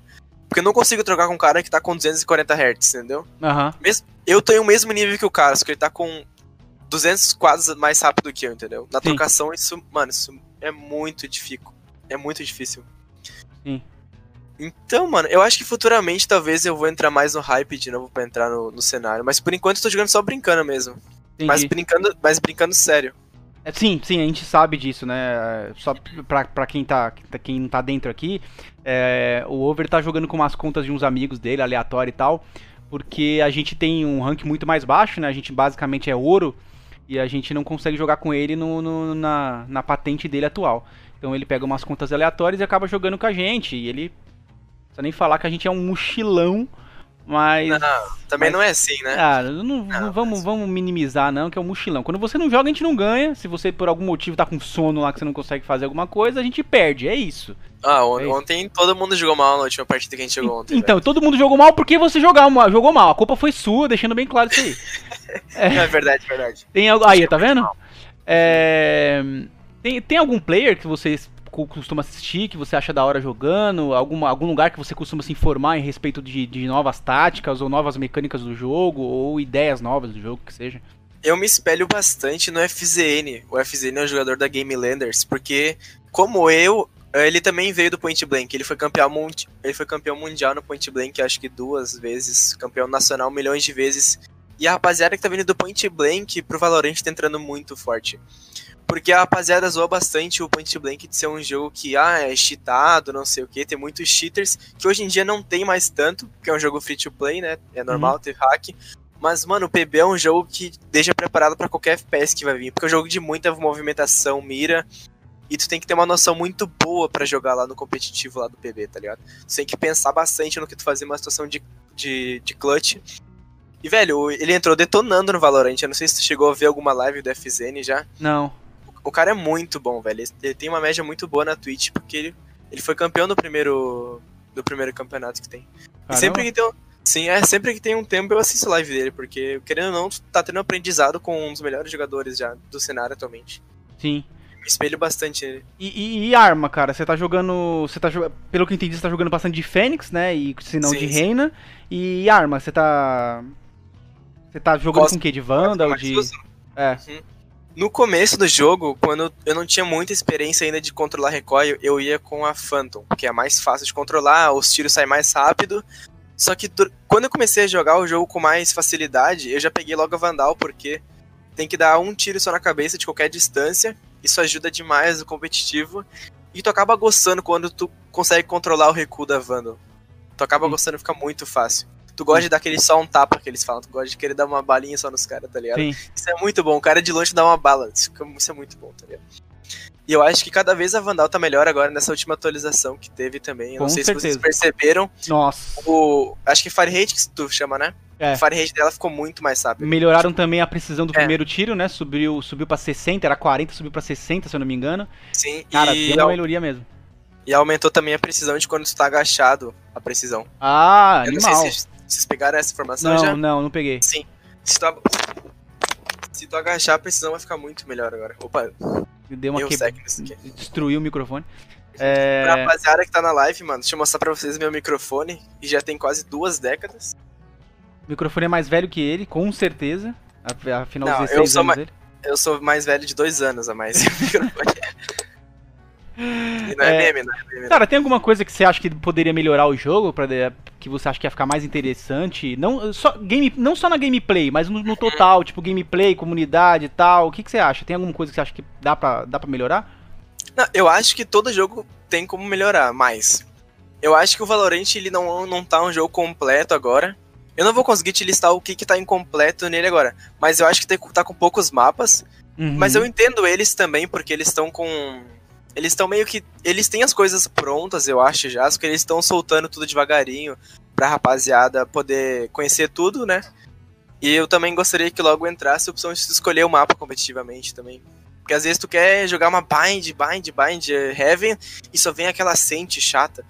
Porque eu não consigo trocar com um cara que tá com 240 Hz, entendeu? Aham. Eu tenho o mesmo nível que o cara, só que ele tá com 200 quadros mais rápido que eu, entendeu? Na Sim. trocação, isso, mano, isso é muito difícil. É muito difícil. Sim. Então, mano, eu acho que futuramente talvez eu vou entrar mais no hype de novo pra entrar no, no cenário. Mas por enquanto eu tô jogando só brincando mesmo. Mas brincando, mas brincando sério. É, Sim, sim, a gente sabe disso, né? Só pra, pra quem, tá, quem não tá dentro aqui, é, o Over tá jogando com umas contas de uns amigos dele, aleatório e tal, porque a gente tem um rank muito mais baixo, né? A gente basicamente é ouro e a gente não consegue jogar com ele no, no- na, na patente dele atual. Então ele pega umas contas aleatórias e acaba jogando com a gente. E ele. Não nem falar que a gente é um mochilão Mas. Não, também mas- não é assim, né? Ah, não, não Não, vamos, vamos minimizar, não, que é o mochilão. Quando você não joga, a gente não ganha. Se você, por algum motivo, tá com sono lá que você não consegue fazer alguma coisa, a gente perde. É isso. Ah, on- É isso. ontem todo mundo jogou mal na última partida que a gente jogou ontem. então, todo mundo jogou mal porque você jogar mal, jogou mal. A culpa foi sua, deixando bem claro isso aí. velho. É verdade, verdade. Tem algo. Aí, tá vendo? É, Tem, tem algum player que você co- costuma assistir, que você acha da hora jogando? Alguma, algum lugar que você costuma se informar em respeito de, de novas táticas ou novas mecânicas do jogo? Ou ideias novas do jogo, que seja? Eu me espelho bastante no FZN. O FZN é um jogador da Game Landers, porque, como eu, ele também veio do Point Blank. Ele foi campeão, ele foi campeão mundial no Point Blank, acho que duas vezes. Campeão nacional milhões de vezes. E a rapaziada que tá vindo do Point Blank pro Valorant tá entrando muito forte. Porque a rapaziada zoa bastante o Point Blank de ser um jogo que, ah, é cheatado, não sei o que, tem muitos cheaters, que hoje em dia não tem mais tanto, porque é um jogo free to play, né? É normal ter hack. Mas, mano, o PB é um jogo que deixa preparado pra qualquer FPS que vai vir, porque é um jogo de muita movimentação, mira, e tu tem que ter uma noção muito boa pra jogar lá no competitivo lá do PB, tá ligado? Tu tem que pensar bastante no que tu fazer uma situação de, de, de clutch. E, velho, ele entrou detonando no Valorant, eu não sei se tu chegou a ver alguma live do FZN já. Não. O cara é muito bom, velho. Ele tem uma média muito boa na Twitch, porque ele, ele foi campeão do primeiro do primeiro campeonato que tem. E sempre que tem um, sim, é sempre que tem um tempo eu assisto live dele, porque querendo ou não, tá tendo aprendizado com um dos melhores jogadores já do cenário atualmente. Sim. Me espelho bastante nele. E, e- e arma, cara? Você tá jogando. Você tá Pelo que eu entendi, você tá jogando bastante de Fênix, né? E se não Sim, de sim. Reina. E arma, você tá. Você tá jogando Gosto- com o quê? De Wanda ou de. É. No começo do jogo, quando eu não tinha muita experiência ainda de controlar recoil, eu ia com a Phantom, que é mais fácil de controlar, os tiros saem mais rápido. Só que quando eu comecei a jogar o jogo com mais facilidade, eu já peguei logo a Vandal, porque tem que dar um tiro só na cabeça de qualquer distância. Isso ajuda demais o competitivo. E tu acaba gostando quando tu consegue controlar o recuo da Vandal. Tu acaba Sim. gostando, fica muito fácil. Tu gosta de dar aquele só um tapa que eles falam, tu gosta de querer dar uma balinha só nos caras, tá ligado? Sim. Isso é muito bom. O cara de longe dá uma bala. Isso é muito bom, tá ligado? E eu acho que cada vez a Vandal tá melhor agora nessa última atualização que teve também. Eu Com não sei se vocês certeza. perceberam. Nossa. O, acho que Fahrenheit que tu chama, né? É. O Fahrenheit dela ficou muito mais rápido. Melhoraram também a precisão do É. primeiro tiro, né? Subiu, subiu pra 60, era 40, subiu pra 60, se eu não me engano. Sim, Cara, e, deu uma melhoria mesmo. e aumentou também a precisão de quando tu tá agachado. A precisão. Ah, Eu não animal. sei se vocês pegaram essa informação Não, já. não, não peguei. Sim. Se tu, se tu agachar, a precisão vai ficar muito melhor agora. Opa, Deu uma que... Destruiu o microfone. Pra É... rapaziada que tá na live, mano, deixa eu mostrar pra vocês meu microfone, que já tem quase duas décadas. O microfone é mais velho que ele, com certeza. Af- Afinal, Não, eu 16 sou anos ma- dele. Eu sou mais velho de dois anos a mais. e não é, É. meme, não é meme. Cara, tem alguma coisa que você acha que poderia melhorar o jogo para que você acha que ia ficar mais interessante? Não só game, não só na gameplay, mas no, no total, tipo gameplay, comunidade e tal. O que, que você acha? Tem alguma coisa que você acha que dá pra, dá pra melhorar? Não, eu acho que todo jogo tem como melhorar, mas eu acho que o Valorant ele não, não tá um jogo completo agora. Eu não vou conseguir te listar o que, que tá incompleto nele agora, mas eu acho que tem- tá com poucos mapas. Uhum. Mas eu entendo eles também, porque eles estão com. Eles estão meio que. Eles têm as coisas prontas, eu acho já, só que eles estão soltando tudo devagarinho pra rapaziada poder conhecer tudo, né? E eu também gostaria que logo entrasse a opção de escolher o mapa competitivamente também. Porque às vezes tu quer jogar uma bind, bind, bind, eh, heaven, e só vem aquela Ascent chata.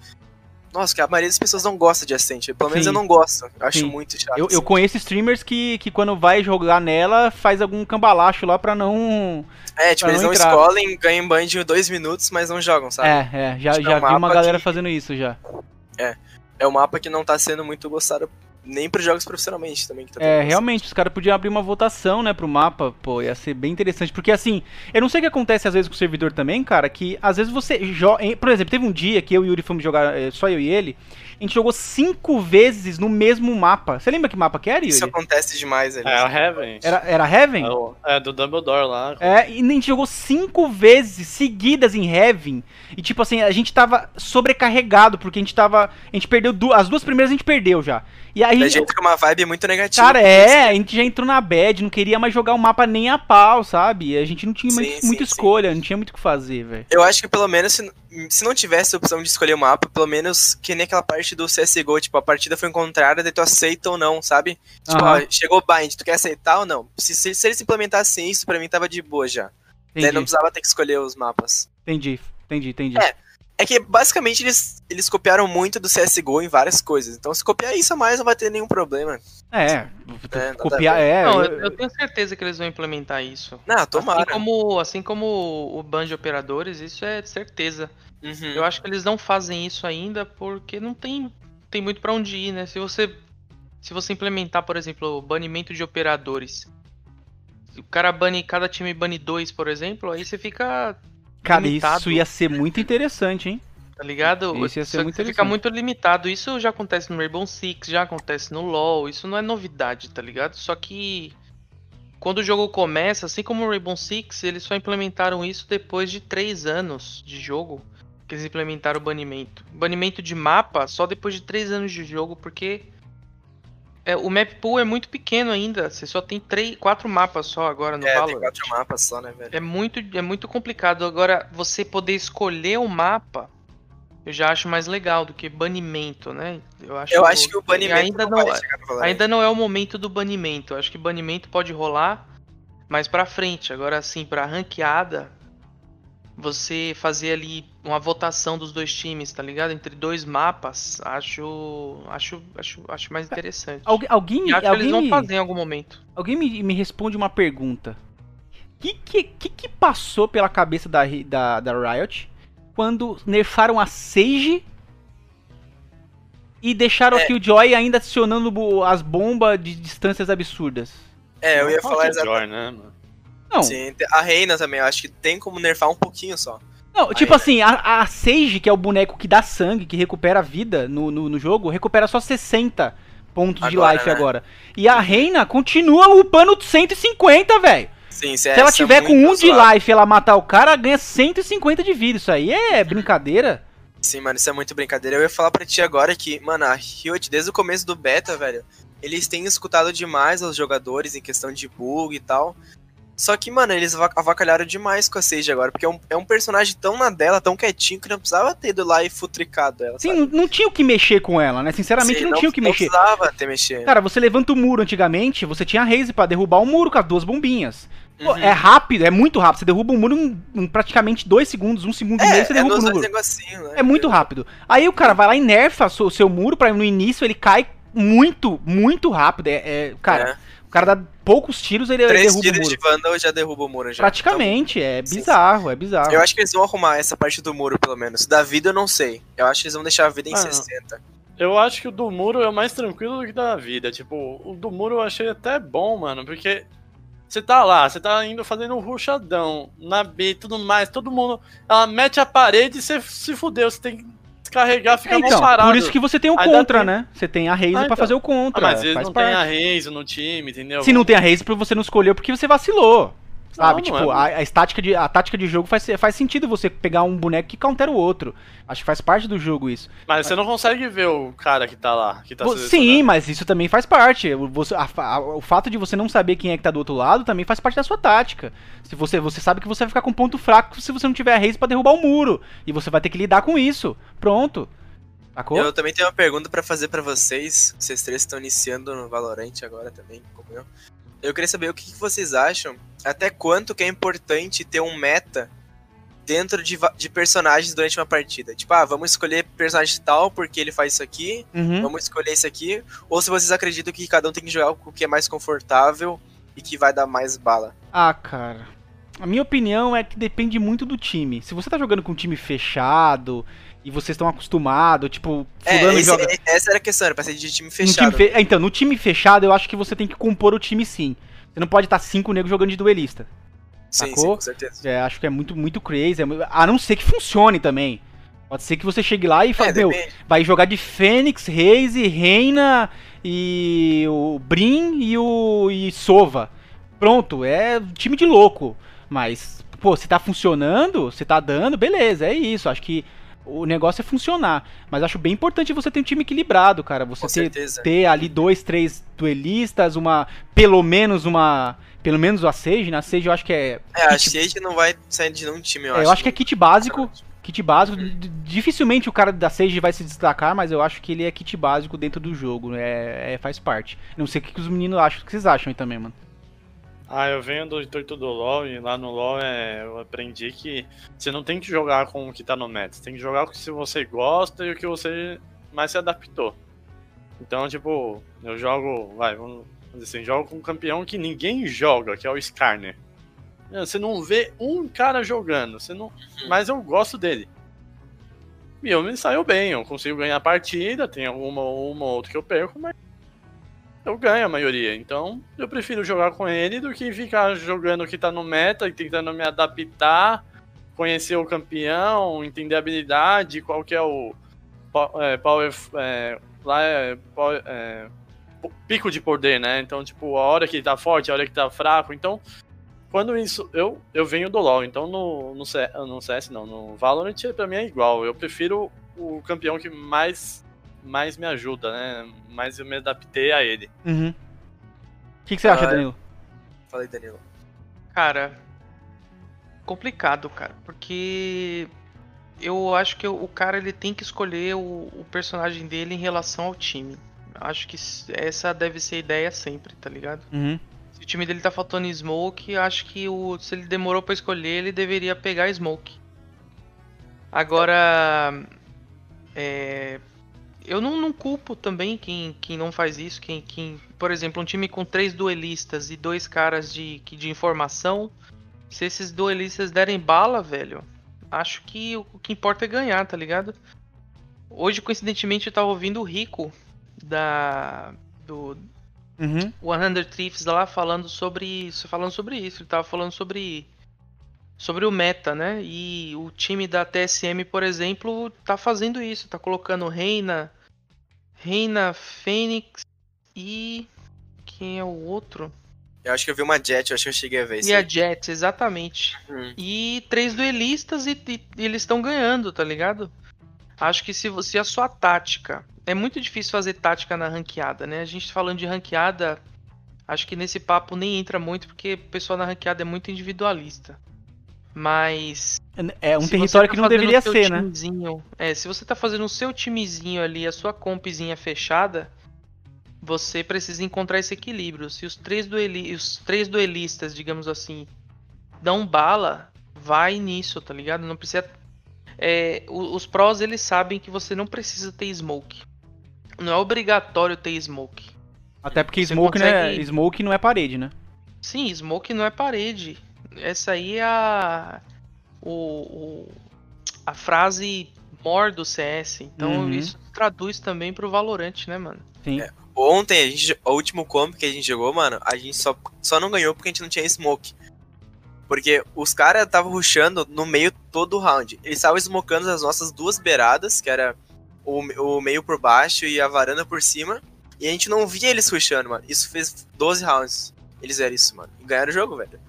Nossa, que a maioria das pessoas não gosta de Ascent. Pelo menos Sim. eu não gosto. Eu acho Sim. muito chato. Eu, eu assim. conheço streamers que, que quando vai jogar nela faz algum cambalacho lá pra não. É, tipo, eles não não escolhem, ganham bind em dois minutos, mas não jogam, sabe? É, é, já, que é já um vi uma galera que- fazendo isso já. é um mapa que não tá sendo muito gostado nem pros jogos profissionalmente também. Que tá É, realmente, os caras podiam abrir uma votação, né, pro mapa, pô, ia ser bem interessante. Porque assim, eu não sei o que acontece às vezes com o servidor também, cara, que às vezes você joga. Por exemplo, teve um dia que eu e o Yuri fomos jogar, eh, só eu e ele, a gente jogou cinco vezes no mesmo mapa. Você lembra que mapa que era, Yuri? Isso acontece demais ali. É o Heaven. Era, era Heaven? É, o- é do Dumbledore lá. É, e a gente jogou cinco vezes seguidas em Heaven. E tipo assim, a gente tava sobrecarregado, porque a gente tava. A gente perdeu. Du as duas primeiras a gente perdeu já. E aí A gente com uma vibe muito negativa. cara, é, a gente já entrou na bad, não queria mais jogar o mapa nem a pau, sabe? A gente não tinha Sim, muito- sim, muita sim. escolha, não tinha muito o que fazer, velho. Eu acho que pelo menos se, se não tivesse a opção de escolher o mapa, pelo menos que nem aquela parte do CSGO, tipo, a partida foi encontrada, daí tu aceita ou não, sabe? Tipo, Aham. ó, chegou o bind, tu quer aceitar ou não? Se, se, se eles implementassem isso, pra mim tava de boa já. Daí não Entendi, precisava ter que escolher os mapas. entendi, entendi, entendi. É. É que basicamente eles, eles copiaram muito do CSGO em várias coisas. Então se copiar isso a mais não vai ter nenhum problema. É, É, copiar, é. Não, eu- eu, tenho certeza que eles vão implementar isso. Não, tomara. Assim como, assim como o Band de Operadores, isso é de certeza. Uhum. Eu acho que eles não fazem isso ainda porque não tem, tem muito pra onde ir, né? Se você se você implementar, por exemplo, o banimento de operadores, se o cara bane, cada time bane dois, por exemplo, aí você fica, Cara, limitado. isso ia ser muito interessante, hein? tá ligado? Isso ia ser Só muito interessante. fica muito limitado. Isso já acontece no Rainbow Six, já acontece no LoL, isso não é novidade, tá ligado? Só que quando o jogo começa, assim como o Rainbow Six, eles só implementaram isso depois de três anos de jogo que eles implementaram o banimento. Banimento de mapa só depois de três anos de jogo, porque é, o map pool é muito pequeno ainda. Você só tem três, quatro mapas só agora no É, tem Valorant. quatro mapas só, né, velho? É muito, é muito complicado. Agora, você poder escolher o mapa, eu já acho mais legal do que banimento, né? Eu acho, Eu acho que o banimento ainda não, não, Valorant. ainda não é o momento do banimento. Eu acho que banimento pode rolar mais pra frente. Agora, assim, pra ranqueada, você fazer ali uma votação dos dois times, tá ligado? Entre dois mapas, acho, acho, acho, acho mais interessante. Alguém, alguém, E me- acho que alguém, eles vão me, fazer em algum momento. alguém me, me responde uma pergunta. O que, que, que que passou pela cabeça da, da, da Riot quando nerfaram a Sage e deixaram É. aqui o Joy ainda acionando bo- as bombas de distâncias absurdas? É, eu ia Fala falar que exatamente. Joy, né, mano? Não, Sim, a Reina também, eu acho que tem como nerfar um pouquinho só. Não tipo Aí- assim, a, a Sage, que é o boneco que dá sangue, que recupera a vida no, no, no jogo, recupera só 60 pontos de Agora, life né? agora. E a Reina continua upando 150, velho. Sim, Se ela tiver com um de life e ela matar o cara, ganha 150 de vida. Isso aí é brincadeira. Sim, mano, isso é muito brincadeira. Eu ia falar pra ti agora que, mano, a Riot, desde o começo do beta, velho, eles têm escutado demais os jogadores em questão de bug e tal. Só que, mano, eles ava- avacalharam demais com a Sage agora, porque é um, é um personagem tão na dela, tão quietinho, que não precisava ter ido lá e futricado ela. Sim, sabe? não, não tinha o que mexer com ela, né? Sinceramente, Sim, não, tinha o que não mexer. precisava ter mexido. Cara, você levanta o muro antigamente, você tinha a Raze pra derrubar o muro com as duas bombinhas. Pô, Uhum. É rápido, é muito rápido. Você derruba o muro em, em praticamente dois segundos, um segundo e meio, você é, é derruba nos o muro. né? É muito rápido. Aí o cara vai lá e nerfa o seu muro pra no início ele cai muito, muito rápido. É, é- cara, É. o cara dá poucos tiros ele Três derruba o tiros muro. de Vandal já derruba o muro já. Praticamente, é Sim, bizarro, é bizarro. Então, eu acho que eles vão arrumar essa parte do muro, pelo menos. Da vida eu não sei. Eu acho que eles vão deixar a vida em Ah, 60. Eu acho que o do muro é o mais tranquilo do que da vida. Tipo, o do muro eu achei até bom, mano, porque você tá lá, você tá indo fazendo um ruchadão na B e tudo mais, todo mundo. Ela mete a parede e você se fudeu, você tem que descarregar, fica mal então, parado. por isso que você tem o Aí contra, né? Você tem a Raze Ah, pra então. fazer o Ah, contra. mas eles não parte. tem a Reis no time, entendeu? Se não tem a Raze, você não escolheu porque você vacilou. Sabe, Não, tipo, não é. a, a, estática de, a tática de jogo faz, faz sentido você pegar um boneco que countera o outro. Acho que faz parte do jogo isso. Mas você não consegue ver o cara que tá lá, que tá selecionado. Sim, mas isso também faz parte. O- você- a- a- o fato de você não saber quem é que tá do outro lado também faz parte da sua tática. Se você, você sabe que você vai ficar com ponto fraco se você não tiver a Raze pra derrubar o muro. E você vai ter que lidar com isso. Pronto. Sacou? Eu também tenho uma pergunta pra fazer pra vocês. Vocês três estão iniciando no Valorant agora também, como eu. Eu queria saber o que que vocês acham, até quanto que é importante ter um meta dentro de, de personagens durante uma partida. Tipo, ah, vamos escolher personagem tal porque ele faz isso aqui, Uhum. vamos escolher esse aqui. Ou se vocês acreditam que cada um tem que jogar com o que é mais confortável e que vai dar mais bala. Ah, cara. A minha opinião é que depende muito do time. Se você tá jogando com um time fechado e vocês estão acostumados, tipo, É, fulano esse- joga. é- essa era a questão, era pra ser de time No time fechado. fe- é, Então, no time fechado, eu acho que você tem que compor o time sim. Você não pode estar cinco negros jogando de duelista. Sim, sim, sacou? com certeza. É, acho que é muito, muito crazy. é a não ser que funcione também. Pode ser que você chegue lá e fale, É, meu, vai jogar de Fênix, Raze, Reina e o Brin e o e Sova. Pronto, é time de louco. Mas, pô, se tá funcionando, se tá dando, beleza, é isso. Acho que o negócio é funcionar. Mas acho bem importante você ter um time equilibrado, cara. Você ter, ter ali dois, três duelistas, uma. Pelo menos uma. Pelo menos a Sage, né? A Sage eu acho que é. É, a kit- Shade não vai sair de nenhum time, eu é, acho. eu acho que é kit básico. Kit básico. D- Dificilmente o cara da Sage vai se destacar, mas eu acho que ele é kit básico dentro do jogo. É, é- faz parte. Não sei o que, que os meninos acham. O que vocês acham aí também, mano? Ah, eu venho do intuito do LoL e lá no LoL é, eu aprendi que você não tem que jogar com o que tá no meta. Você tem que jogar com o que você gosta e o que você mais se adaptou. Então, tipo, eu jogo, vai, vamos dizer assim, jogo com um campeão que ninguém joga, que é o Skarner. Você não vê um cara jogando, você não, mas eu gosto dele. E eu me saio bem, eu consigo ganhar a partida, tem uma ou uma ou outra que eu perco, mas eu ganho a maioria. Então, eu prefiro jogar com ele do que ficar jogando o que tá no meta e tentando me adaptar, conhecer o campeão, entender a habilidade, qual que é o é, power. é, lá é, power- é, pico de poder, né? Então, tipo, a hora que ele tá forte, a hora que tá fraco. Então, quando isso. Eu, eu venho do LoL, então no, no, C, no CS não, no Valorant pra mim é igual. Eu prefiro o campeão que mais, mais me ajuda, né? Mais eu me adaptei a ele. Uhum. O que, que você acha, Danilo? Falei, Danilo. Cara, complicado, cara, porque eu acho que o cara ele tem que escolher o, o personagem dele em relação ao time. Acho que essa deve ser a ideia sempre, tá ligado? Uhum. Se o time dele tá faltando smoke, acho que o, se ele demorou pra escolher, ele deveria pegar smoke. Agora, é, eu não, não culpo também quem, quem não faz isso. Quem, quem, por exemplo, um time com três duelistas e dois caras de, de informação, se esses duelistas derem bala, velho, acho que o, o que importa é ganhar, tá ligado? Hoje, coincidentemente, eu tava ouvindo o Rico da do, Uhum. o 100 Thieves lá falando sobre isso, falando sobre isso, ele tava falando sobre sobre o meta, né? E o time da TSM, por exemplo, tá fazendo isso, tá colocando Reina, Reina, Fênix e quem é o outro? Eu acho que eu vi uma Jet, eu acho que eu cheguei a ver isso. E a. Jet, exatamente. Hum. E três duelistas e, e- e eles estão ganhando, tá ligado? Acho que se você a sua tática. É muito difícil fazer tática na ranqueada, né? A gente falando de ranqueada, acho que nesse papo nem entra muito, porque o pessoal na ranqueada é muito individualista. Mas. É um território você que tá não deveria ser, né? É, se você tá fazendo o seu timezinho ali, a sua compzinha fechada, você precisa encontrar esse equilíbrio. Se os três, dueli os três duelistas, digamos assim, dão bala, vai nisso, tá ligado? Não precisa. É, os prós eles sabem que você não precisa ter smoke. Não é obrigatório ter smoke. Até porque Você smoke, não é, consegue- smoke não é parede, né? Sim, smoke não é parede. Essa aí é a. O, o- a frase more do CS. Então Uhum. isso traduz também pro Valorant, né, mano? Sim. É. Ontem, a gente, o último comp que a gente jogou, mano, a gente só, só não ganhou porque a gente não tinha smoke. Porque os caras estavam rushando no meio todo o round. Eles estavam smocando as nossas duas beiradas, que era o, o meio por baixo e a varanda por cima. E a gente não via eles rushando, mano. Isso fez 12 rounds. Eles fizeram isso, mano. E ganharam o jogo, velho.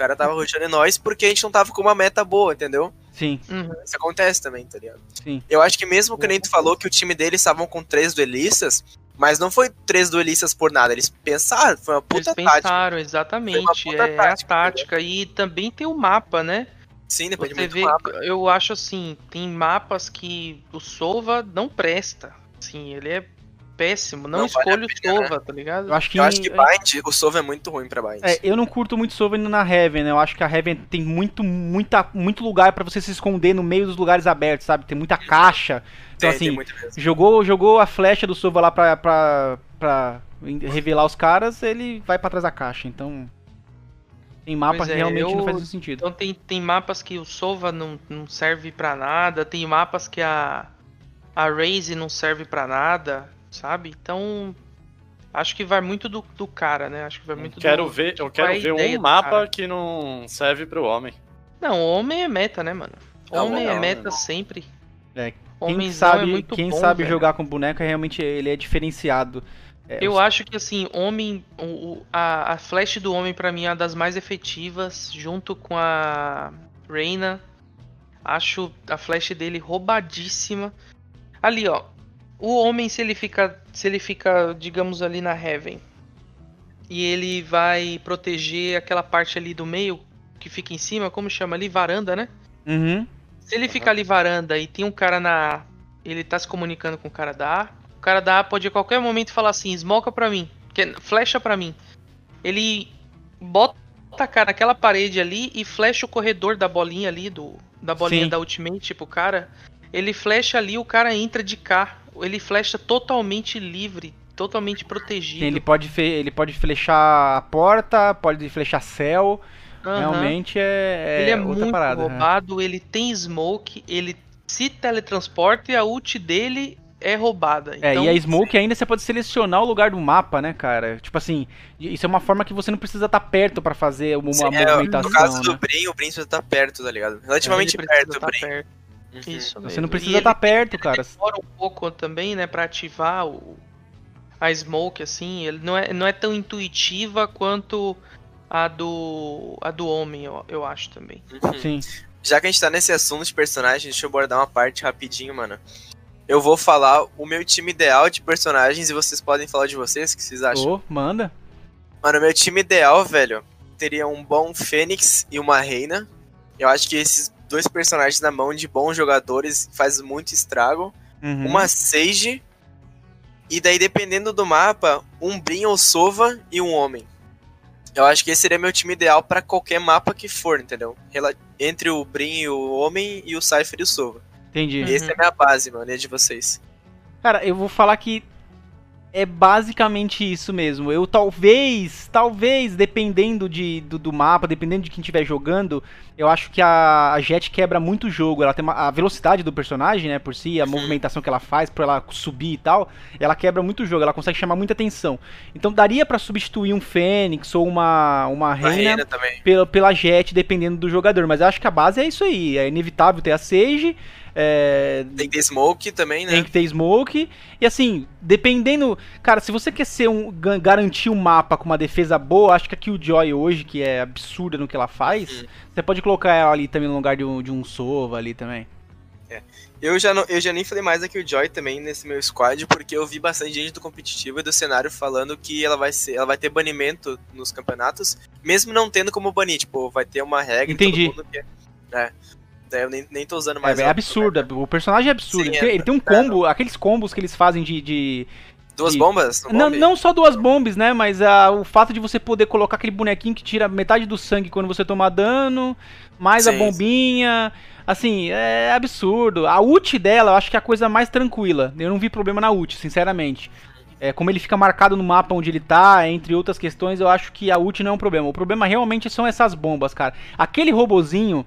Caras estavam rushando em nós porque a gente não tava com uma meta boa, entendeu? Sim, Uhum. Isso acontece também, tá ligado? sim. Eu acho que mesmo que nem tu falou que o time deles estavam com três duelistas, mas não foi três duelistas por nada. Eles pensaram, foi uma Eles puta tática. pensaram, exatamente. puta É tática, a tática. E também tem o mapa, né? Sim, depende Você muito vê, do mapa. eu acho assim, tem mapas que o Sova não presta. Sim, ele é péssimo. Não, Não vale escolha a o pena, Sova, tá ligado? Eu acho que. Eu acho que Bind, o Sova é muito ruim pra Bind. É, eu não curto muito Sova indo na Heaven, né? Eu acho que a Heaven tem muito, muita, muito lugar pra você se esconder no meio dos lugares abertos, sabe? Tem muita caixa. Então, tem, tem assim, muito mesmo. jogou, jogou a flecha do Sova lá pra, pra, pra revelar os caras, ele vai pra trás da caixa. Então. Tem mapa Pois que é, realmente eu- não faz muito sentido. Então tem, tem mapas que o Sova não, não serve pra nada, tem mapas que a a Raze não serve pra nada, sabe? Então acho que vai muito do, do cara, né? Acho que vai muito Quero do, ver, eu é quero ver um mapa que não serve pro homem. Não, homem é meta, né, mano? Não, Homem não, é meta não. sempre. É, Quem Homenzão sabe, é muito quem bom, sabe velho. jogar com boneca realmente ele é diferenciado. É, Eu os- acho que assim, homem, o, o- a, a flash do homem pra mim é uma das mais efetivas, junto com a Reina. Acho a flash dele roubadíssima. Ali, ó. O homem, se ele fica, se ele fica, digamos ali na Heaven, e ele vai proteger aquela parte ali do meio que fica em cima, como chama ali, varanda, né? Uhum. Se ele ficar ali varanda e tem um cara na A, ele tá se comunicando com o cara da A, o cara da A pode a qualquer momento falar assim, smoca pra mim, que, flecha pra mim. Ele bota a cara naquela parede ali e flecha o corredor da bolinha ali, do, da bolinha Sim. da ultimate pro cara. Ele flecha ali, o cara entra de cá. Ele flecha totalmente livre, totalmente protegido. Ele pode, ele pode flechar a porta, pode flechar céu. Aham. Realmente é, é ele é outra muito parada. né? roubado, ele tem smoke, ele se teletransporta e a ult dele é roubada. É, então, e a Smoke ainda você pode selecionar o lugar do mapa, né, cara? Tipo assim, isso é uma forma que você não precisa estar perto pra fazer uma Sim, é, movimentação, no caso do né? Brin, o Brin precisa estar perto, tá ligado? ele Relativamente perto, tá o Brin. perto. Uhum. Isso Você mesmo. não E precisa estar perto, cara. demora um pouco também, né, pra ativar o, a smoke, assim. Ele não é, não é tão intuitiva quanto a do a do homem, eu, eu acho também. Uhum. Sim. Já que a gente tá nesse assunto de personagens, deixa eu abordar uma parte rapidinho, mano. Eu vou falar o meu time ideal de personagens e vocês podem falar de vocês, o que vocês acham? Ô, manda. Mano, meu time ideal, velho, teria um bom Fênix e uma Reina. Eu acho que esses dois personagens na mão de bons jogadores faz muito estrago. Uhum. Uma Sage. E daí, dependendo do mapa, um Brin ou Sova e um Homem. Eu acho que esse seria meu time ideal pra qualquer mapa que for, entendeu? Entre o Brin e o Homem e o Cypher e o Sova. Entendi. Uhum. Essa é a minha base, mano, e a de vocês. Cara, eu vou falar que é basicamente isso mesmo. Eu talvez, talvez, dependendo de, do, do mapa, dependendo de quem estiver jogando, eu acho que a, a Jet quebra muito o jogo. Ela tem uma- a velocidade do personagem, né, por si, a movimentação que ela faz pra ela subir e tal, ela quebra muito o jogo, ela consegue chamar muita atenção. Então daria pra substituir um Fênix ou uma, uma Uma Reina pela, pela Jet, dependendo do jogador. Mas eu acho que a base é isso aí. É inevitável ter a Sage. É, Tem que ter Smoke também, né? tem que ter smoke. E assim, dependendo. Cara, se você quer ser um. ga- garantir um mapa com uma defesa boa, acho que a Killjoy hoje, que é absurda no que ela faz, Uhum. você pode colocar ela ali também no lugar de um, de um Sova ali também. Eu já, não, eu já nem falei mais da Killjoy também nesse meu squad, porque eu vi bastante gente do competitivo e do cenário falando que ela vai ser, ela vai ter banimento nos campeonatos, mesmo não tendo como banir, tipo, vai ter uma regra Entendi. todo mundo que. É. Daí eu nem, nem tô usando É, mais. é ela. absurdo. O personagem é absurdo. Sim, ele, tem, é. ele tem um combo, aqueles combos que eles fazem de. de- Duas de- bombas? Não, não só duas bombas, né? Mas ah, o fato de você poder colocar aquele bonequinho que tira metade do sangue quando você tomar dano, mais a Sim, bombinha. Assim, é absurdo. A ult dela, eu acho que é a coisa mais tranquila. Eu não vi problema na ult, sinceramente. É, como ele fica marcado no mapa onde ele tá, entre outras questões, eu acho que a ult não é um problema. O problema realmente são essas bombas, cara. Aquele robozinho,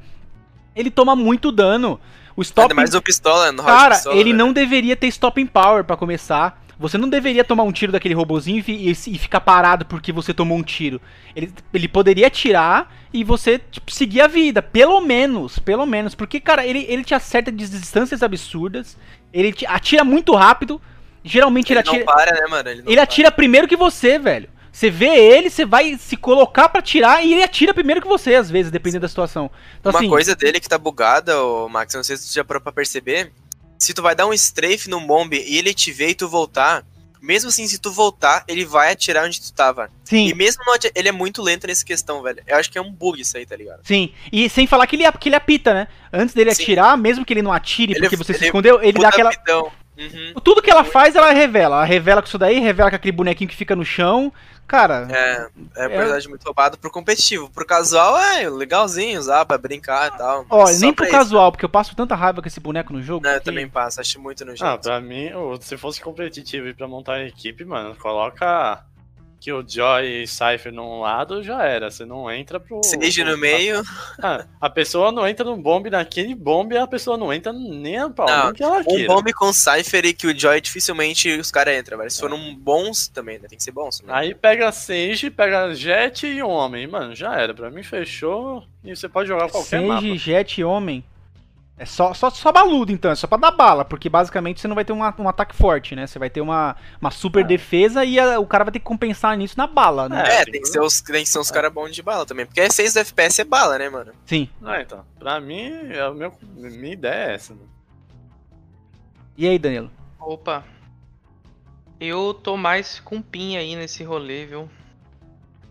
ele toma muito dano. O stop Ainda mais do pistola, no Cara, pistola, ele velho. não deveria ter stopping power pra começar. Você não deveria tomar um tiro daquele robozinho e, e ficar parado porque você tomou um tiro. Ele, ele poderia atirar e você tipo, seguir a vida. Pelo menos, pelo menos. Porque, cara, ele, ele te acerta de distâncias absurdas. Ele te atira muito rápido. Geralmente ele, Ele não atira. para, né, mano? Ele, Ele para. atira primeiro que você, velho. Você vê ele, você vai se colocar pra atirar e ele atira primeiro que você, às vezes, dependendo da situação. Então, Uma assim, coisa dele que tá bugada, ô, Max, não sei se tu já parou pra perceber. Se tu vai dar um strafe num bombe e ele te ver e tu voltar, mesmo assim, se tu voltar, ele vai atirar onde tu tava. sim. E mesmo não ele é muito lento nessa questão, velho. Eu acho que é um bug isso aí, tá ligado? Sim, e sem falar que ele, que ele apita, né? Antes dele Sim. atirar, mesmo que ele não atire Ele- porque você se ele escondeu, ele dá aquela. Uhum. Tudo que ela faz, ela revela. Ela revela com isso daí, revela com aquele bonequinho que fica no chão. Cara, É, é verdade muito roubado pro competitivo. Pro casual é legalzinho usar pra brincar e tal. ó, nem pro isso. casual, porque eu passo tanta raiva com esse boneco no jogo. Não, eu que- também passo, acho muito nojento. Ah, pra mim, se fosse competitivo e pra montar a equipe, mano, coloca que o Joy e Cypher num lado, já era. Você não entra pro. Sage no meio. Ah, a pessoa não entra no bombe naquele bombe, a pessoa não entra nem a pau, Não, que ela Um queira. bombe com Cypher e que o Joy dificilmente os caras entram, velho. Se for um bons também, né? Tem que ser bons também. Aí pega Sage, pega Jet e Homem. Mano, já era. Pra mim fechou e você pode jogar qualquer Sage, mapa. Jet, Homem. É só, só, só baludo, então, é só pra dar bala, porque basicamente você não vai ter uma- um ataque forte, né? Você vai ter uma, uma super É. defesa e a- o cara vai ter que compensar nisso na bala, né? É, É, tem que ser os, tem que ser uns caras bons de bala também. Porque é 6 do FPS é bala, né, mano? Sim. Ah, então. Pra mim, é o meu, minha ideia é essa. Mano. E aí, Danilo? Opa. Eu tô mais com pinha aí nesse rolê, viu?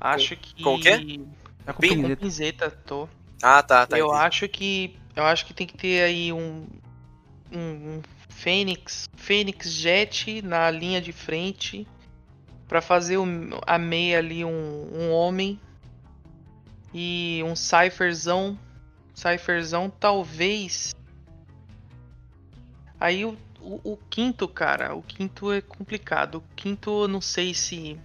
Acho que. com o quê? Tá com Pin- Com pinzeta, tô. Ah, tá, tá. eu entendi. acho que. Eu acho que tem que ter aí um. Um, Fênix. Fênix Jet na linha de frente. Pra fazer o, a meia ali um, um homem. E um Cypherzão. Cypherzão talvez. Aí o, o, o quinto, cara. O quinto é complicado. O quinto não sei se.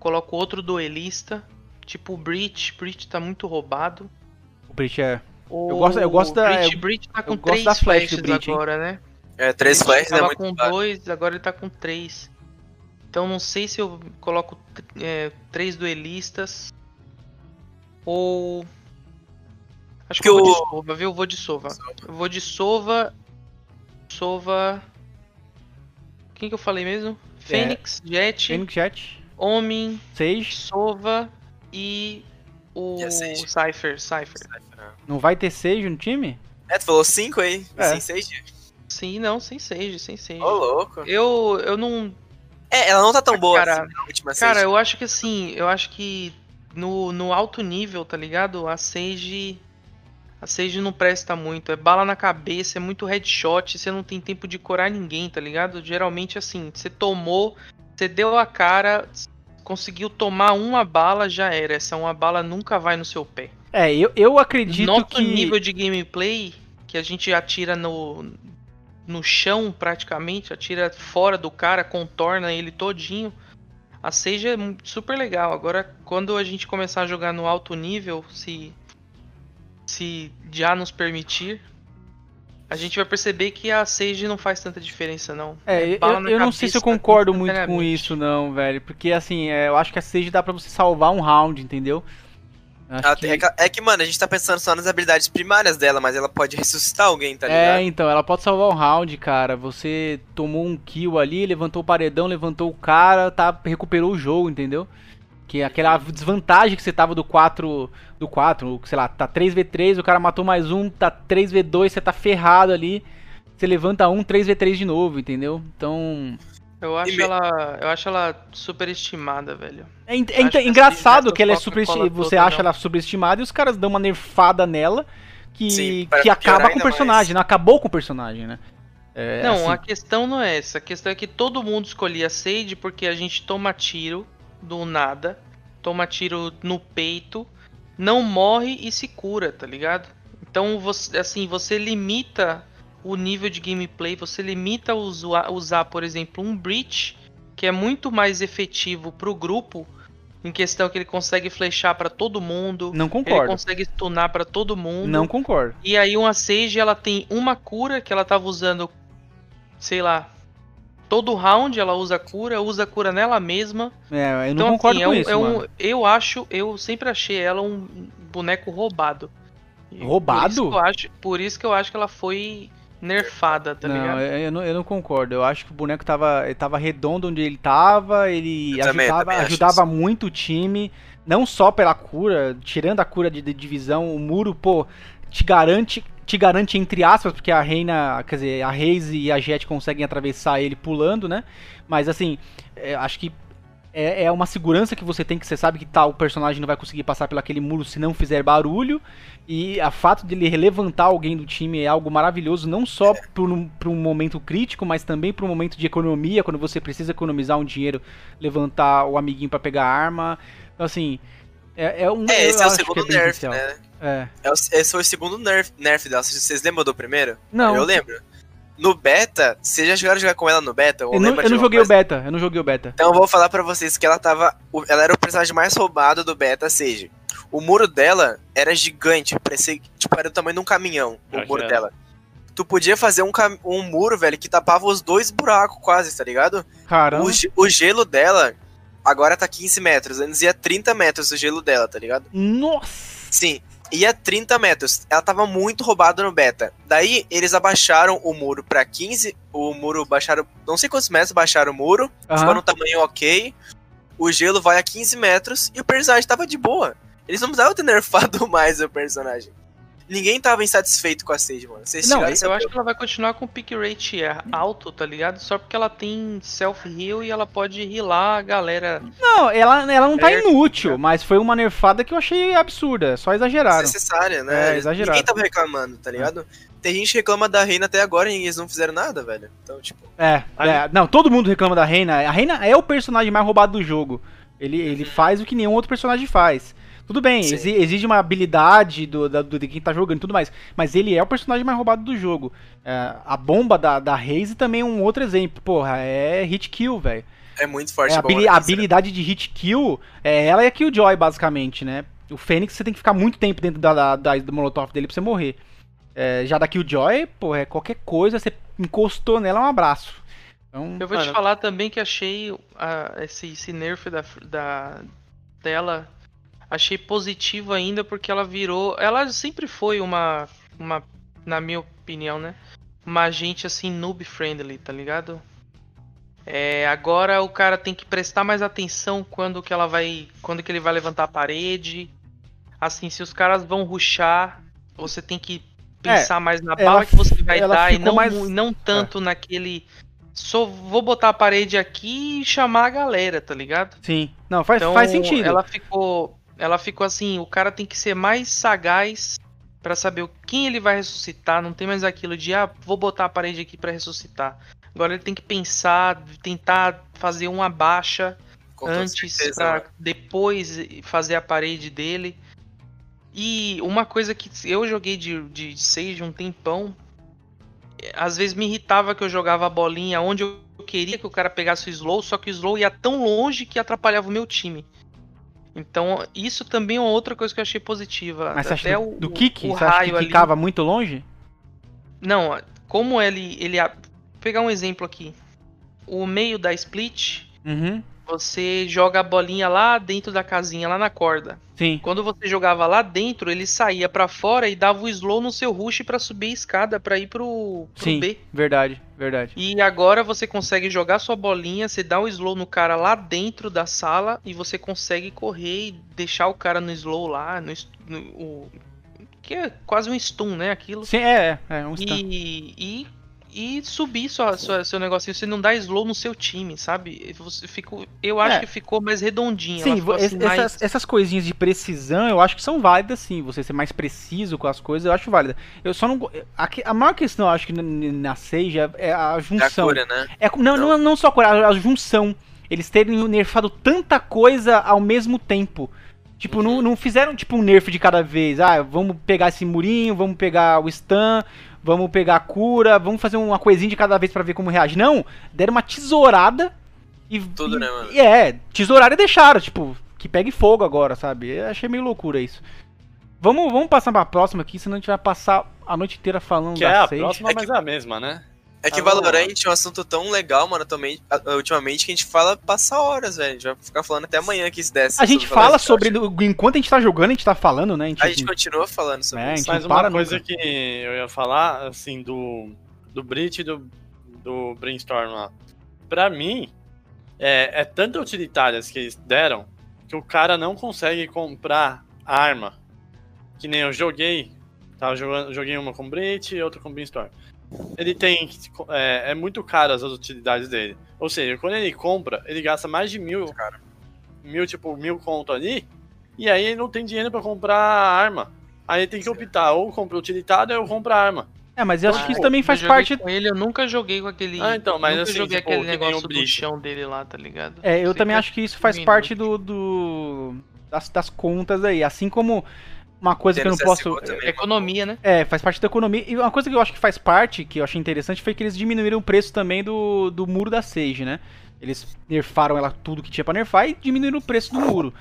Coloco outro duelista. Tipo o Breach. Breach tá muito roubado. O Breach é. Eu gosto- eu gosto da- Breach, tá com gosto três da flash do flashes Breach, agora, né? É, 3 Ele flashes é tava muito com dois, agora ele tá com três. Então não sei se eu coloco é, três duelistas ou acho que, Que eu vou de o- Sova, viu? Eu vou de Sova. Eu vou de Sova. Sova. Quem que eu falei mesmo? Fênix, Jet, Phoenix Jet, Homem, Sage. Sova e o Sage? Cypher, Cypher. Não vai ter Sage no time? É, tu falou 5 aí? É. Sem 6 Sim, não, sem Sage, sem Sage. Ô, louco. Eu, eu não. É, ela não tá tão boa Cara, assim na última Cara, Sage. eu acho que assim, eu acho que no, no alto nível, tá ligado? A Sage. A Sage não presta muito. É bala na cabeça, é muito headshot, você não tem tempo de curar ninguém, tá ligado? Geralmente assim, você tomou, você deu a cara, conseguiu tomar uma bala, já era. Essa uma bala nunca vai no seu pé. É, eu, eu acredito Nosso que. nível de gameplay, que a gente atira no, no chão praticamente, atira fora do cara, contorna ele todinho. A Sage é super legal. Agora, quando a gente começar a jogar no alto nível, se, se já nos permitir, a gente vai perceber que a Sage não faz tanta diferença, não. É, eu, bala na eu não sei se eu concordo muito com instantaneamente. isso, não, velho. Porque assim, é, eu acho que a Sage dá pra você salvar um round, entendeu? Ela- que- é, que, é que, mano, a gente tá pensando só nas habilidades primárias dela, mas ela pode ressuscitar alguém, tá É, ligado? então, ela pode salvar um round, cara. Você tomou um kill ali, levantou o paredão, levantou o cara, tá, recuperou o jogo, entendeu? Que é aquela desvantagem que você tava do 4, do 4, sei lá, tá 3v3, o cara matou mais um, tá 3v2, você tá ferrado ali. Você levanta um, 3v3 de novo, entendeu? Então, Eu acho ela, eu acho ela superestimada, velho. É, é ent- engraçado que ela é Coca-Cola super, você acha não. ela superestimada e os caras dão uma nerfada nela que, Sim, que acaba com o personagem, não acabou com o personagem, né? É, não, assim, a questão não é essa. A questão é que todo mundo escolhia Sage porque a gente toma tiro do nada, toma tiro no peito, não morre e se cura, tá ligado? Então, você, assim, você limita o nível de gameplay, você limita usar, usar, por exemplo, um Breach, que é muito mais efetivo pro grupo, em questão que ele consegue flechar pra todo mundo, não ele concordo. consegue stunar pra todo mundo. Não concordo. E aí uma Sage, ela tem uma cura que ela tava usando, sei lá, todo round ela usa cura, usa cura nela mesma. É, eu então, não concordo assim, com é um, isso, é um- mano. eu acho, eu sempre achei ela um boneco roubado. Roubado? Por isso, que eu acho, por isso que eu acho que ela foi nerfada, tá não, ligado? eu, eu não, eu não concordo. Eu acho que o boneco tava, tava redondo onde ele tava, ele Eu também- ajudava, também acho ajudava muito o time, não só pela cura, tirando a cura de, de divisão, o muro, pô, te garante, te garante entre aspas, porque a Reina, quer dizer, a Reis e a Jet conseguem atravessar ele pulando, né? Mas assim, é, acho que é, é uma segurança que você tem, que você sabe que tal personagem não vai conseguir passar pelo aquele muro se não fizer barulho. E a fato de ele levantar alguém do time é algo maravilhoso, não só para um momento crítico, mas também para um momento de economia, quando você precisa economizar um dinheiro, levantar o amiguinho para pegar a arma. Então, assim, é, é um. É, esse é o que segundo nerf, né? É. É o- esse foi o segundo nerf, nerf dela. Vocês vocês lembram do primeiro? Não. Eu lembro. No beta, vocês já chegaram a jogar com ela no beta? Ou Eu não, eu não joguei o coisa? beta, eu não joguei o beta. Então eu vou falar pra vocês que ela tava. o- Ela era o personagem mais roubado do beta, seja. O muro dela era gigante, parecia. Tipo, era do tamanho de um caminhão. O Acho muro era. dela. Tu podia fazer um, um muro, velho, que tapava os dois buracos quase, tá ligado? Caramba. O, ge- o gelo dela agora tá 15 metros. Antes ia 30 metros o gelo dela, tá ligado? Nossa! Sim. Ia 30 metros. Ela tava muito roubada no beta. Daí eles abaixaram o muro pra 15. O muro baixaram. Não sei quantos metros baixaram o muro. Aham. Ficou no tamanho ok. O gelo vai a 15 metros e o personagem tava de boa. Eles não precisavam ter nerfado mais o personagem. Ninguém tava insatisfeito com a Sage, mano. Vocês Não, Eu acho que ela vai continuar com o pick rate é, alto, tá ligado? Só porque ela tem self-heal e ela pode healar a galera. Não, ela, ela não tá É, inútil, cara. mas foi uma nerfada que eu achei absurda. Só exageraram. necessária, né? É, exagerado. Ninguém tava reclamando, tá ligado? Tem gente que reclama da reina até agora e eles não fizeram nada, velho. Então, tipo. É, Aí- é, não, todo mundo reclama da Reina. A Reina é o personagem mais roubado do jogo. Ele, ele faz o que nenhum outro personagem faz. Tudo bem, Sim. exige uma habilidade do, da- do- de quem tá jogando e tudo mais. Mas ele é o personagem mais roubado do jogo. É, a bomba da, da Raze também é um outro exemplo. Porra, é hit kill, velho. É muito forte É, a, Razer. habilidade de hit kill, é ela e a Killjoy, basicamente, né? O Fênix você tem que ficar muito tempo dentro da, da, da- do molotov dele pra você morrer. É, já da Killjoy, pô, é qualquer coisa, você encostou nela, é um abraço. Então, Eu vou te falar também que achei ah, esse, esse nerf da, da dela. Achei positivo ainda porque ela virou. Ela sempre foi uma. uma na minha opinião, né? Uma gente assim, noob friendly, tá ligado? É, agora o cara tem que prestar mais atenção quando que ela vai. Quando que ele vai levantar a parede. Assim, se os caras vão ruxar, você tem que pensar mais na bala que você vai dar e não, mais- não tanto naquele. Só vou botar a parede aqui e chamar a galera, tá ligado? sim. Não, faz, Então, faz sentido. Ela ficou, ela ficou assim, o cara tem que ser mais sagaz pra saber quem ele vai ressuscitar, não tem mais aquilo de ah, vou botar a parede aqui pra ressuscitar. Agora ele tem que pensar, tentar fazer uma baixa Com antes pra mano. depois fazer a parede dele. E uma coisa que eu joguei de, de Sage um tempão, às vezes me irritava que eu jogava a bolinha onde eu queria que o cara pegasse o slow, só que o slow ia tão longe que atrapalhava o meu time. Então, isso também é outra coisa que eu achei positiva. Mas você acha Até do, do o, kick? o Você acha que ali- ficava muito longe? Não, como ele. ele a- pegar um exemplo aqui. O meio da split, Uhum. Você joga a bolinha lá dentro da casinha, lá na corda. Sim. Quando você jogava lá dentro, ele saía pra fora e dava o slow no seu rush pra subir a escada pra ir pro, pro Sim. B. Verdade, verdade. E agora você consegue jogar sua bolinha, você dá o slow no cara lá dentro da sala e você consegue correr e deixar o cara no slow lá, no, no- o, que é quase um stun, né, aquilo. Sim, é, é, é um stun. E, e, e subir sua, sua- seu negocinho, você não dá slow no seu time, sabe? Você ficou, eu acho É. que ficou mais redondinho. Sim, assim, es- mais- essas, essas coisinhas de precisão eu acho que são válidas sim. Você ser mais preciso com as coisas, eu acho válida. Eu só não. A, a maior questão, eu acho que na, na Sage é- é a junção. cura, né? É, não, não, não só a cura, a, a junção. Eles terem nerfado tanta coisa ao mesmo tempo. Tipo, não, não fizeram tipo um nerf de cada vez. Ah, vamos pegar esse murinho, vamos pegar o stun, vamos pegar a cura, vamos fazer uma coisinha de cada vez pra ver como reage. Não, deram uma tesourada e. Tudo, e- né, mano? e É, tesouraram e deixaram, tipo, que pegue fogo agora, sabe? Eu achei meio loucura isso. Vamos, vamos passar pra próxima aqui, senão a gente vai passar a noite inteira falando Que da é a próxima, É que- mas é a mesma, né? É que Ah, lá. Valorant é um assunto tão legal, mano, também, a- ultimamente, que a gente fala passa horas, velho. A gente vai ficar falando até amanhã que se desse. A gente sobre fala sobre. Enquanto a gente tá jogando, a gente tá falando, né? A gente continua falando sobre É, isso. a Mas gente uma coisa nunca. que eu ia falar, assim, do, do Brit e do, do Brainstorm lá. Pra mim, é, é tanta utilitárias que eles deram que o cara não consegue comprar arma. Que nem eu joguei. Tava jogando, joguei uma com Brit e outra com Brainstorm. Ele tem. É, é muito caro as utilidades dele. Ou seja, quando ele compra, ele gasta mais de mil. Cara. Mil, tipo, mil conto ali. E aí ele não tem dinheiro pra comprar arma. Aí ele tem que optar, ou compra utilitário ou compra arma. É, mas eu acho Ah, que isso também eu faz parte. com ele, eu nunca joguei com aquele. Ah, então, mas nunca assim, joguei tipo, aquele negócio do chão dele lá, tá ligado? É, eu Sei também que acho que isso faz minuto. parte do. do- das, das contas aí. Assim como uma coisa que eu não posso. CSGO também, É economia, né? É, faz parte da economia. E uma coisa que eu acho que faz parte, que eu achei interessante, foi que eles diminuíram o preço também do, do muro da Sage, né? Eles nerfaram ela tudo que tinha pra nerfar e diminuíram o preço do muro.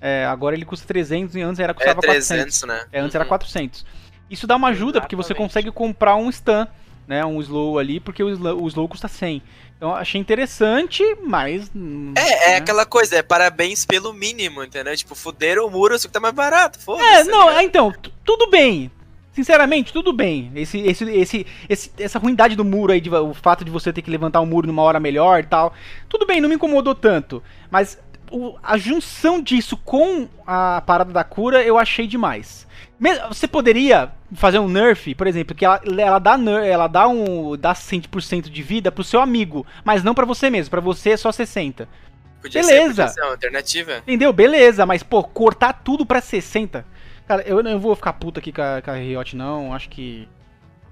É, agora ele custa 300 e antes era É custava 400. 300, né? É, antes era Uhum. 400. Isso dá uma ajuda, porque você Exatamente. consegue comprar um stun né? Um slow ali, porque o slow, o slow custa 100. Então achei interessante, mas. hum, É, é né? aquela coisa, é parabéns pelo mínimo, entendeu? Tipo, fuderam o muro, só que tá mais barato, foda-se. É, tá não, ligado? é, então, tu- tudo bem. Sinceramente, tudo bem. Esse, esse, esse, esse- essa ruindade do muro aí, de, o fato de você ter que levantar o muro numa hora melhor e tal. Tudo bem, não me incomodou tanto. Mas o- a junção disso com a parada da cura, eu achei demais. Você poderia fazer um nerf, por exemplo, que ela, ela dá ner- ela dá um dá 100% de vida pro seu amigo, mas não pra você mesmo, pra você é só 60. Podia beleza. Ser, ser uma alternativa. Entendeu? Beleza, mas pô, cortar tudo pra 60. Cara, eu não vou ficar puto aqui com a, com a Riot, não. Acho que.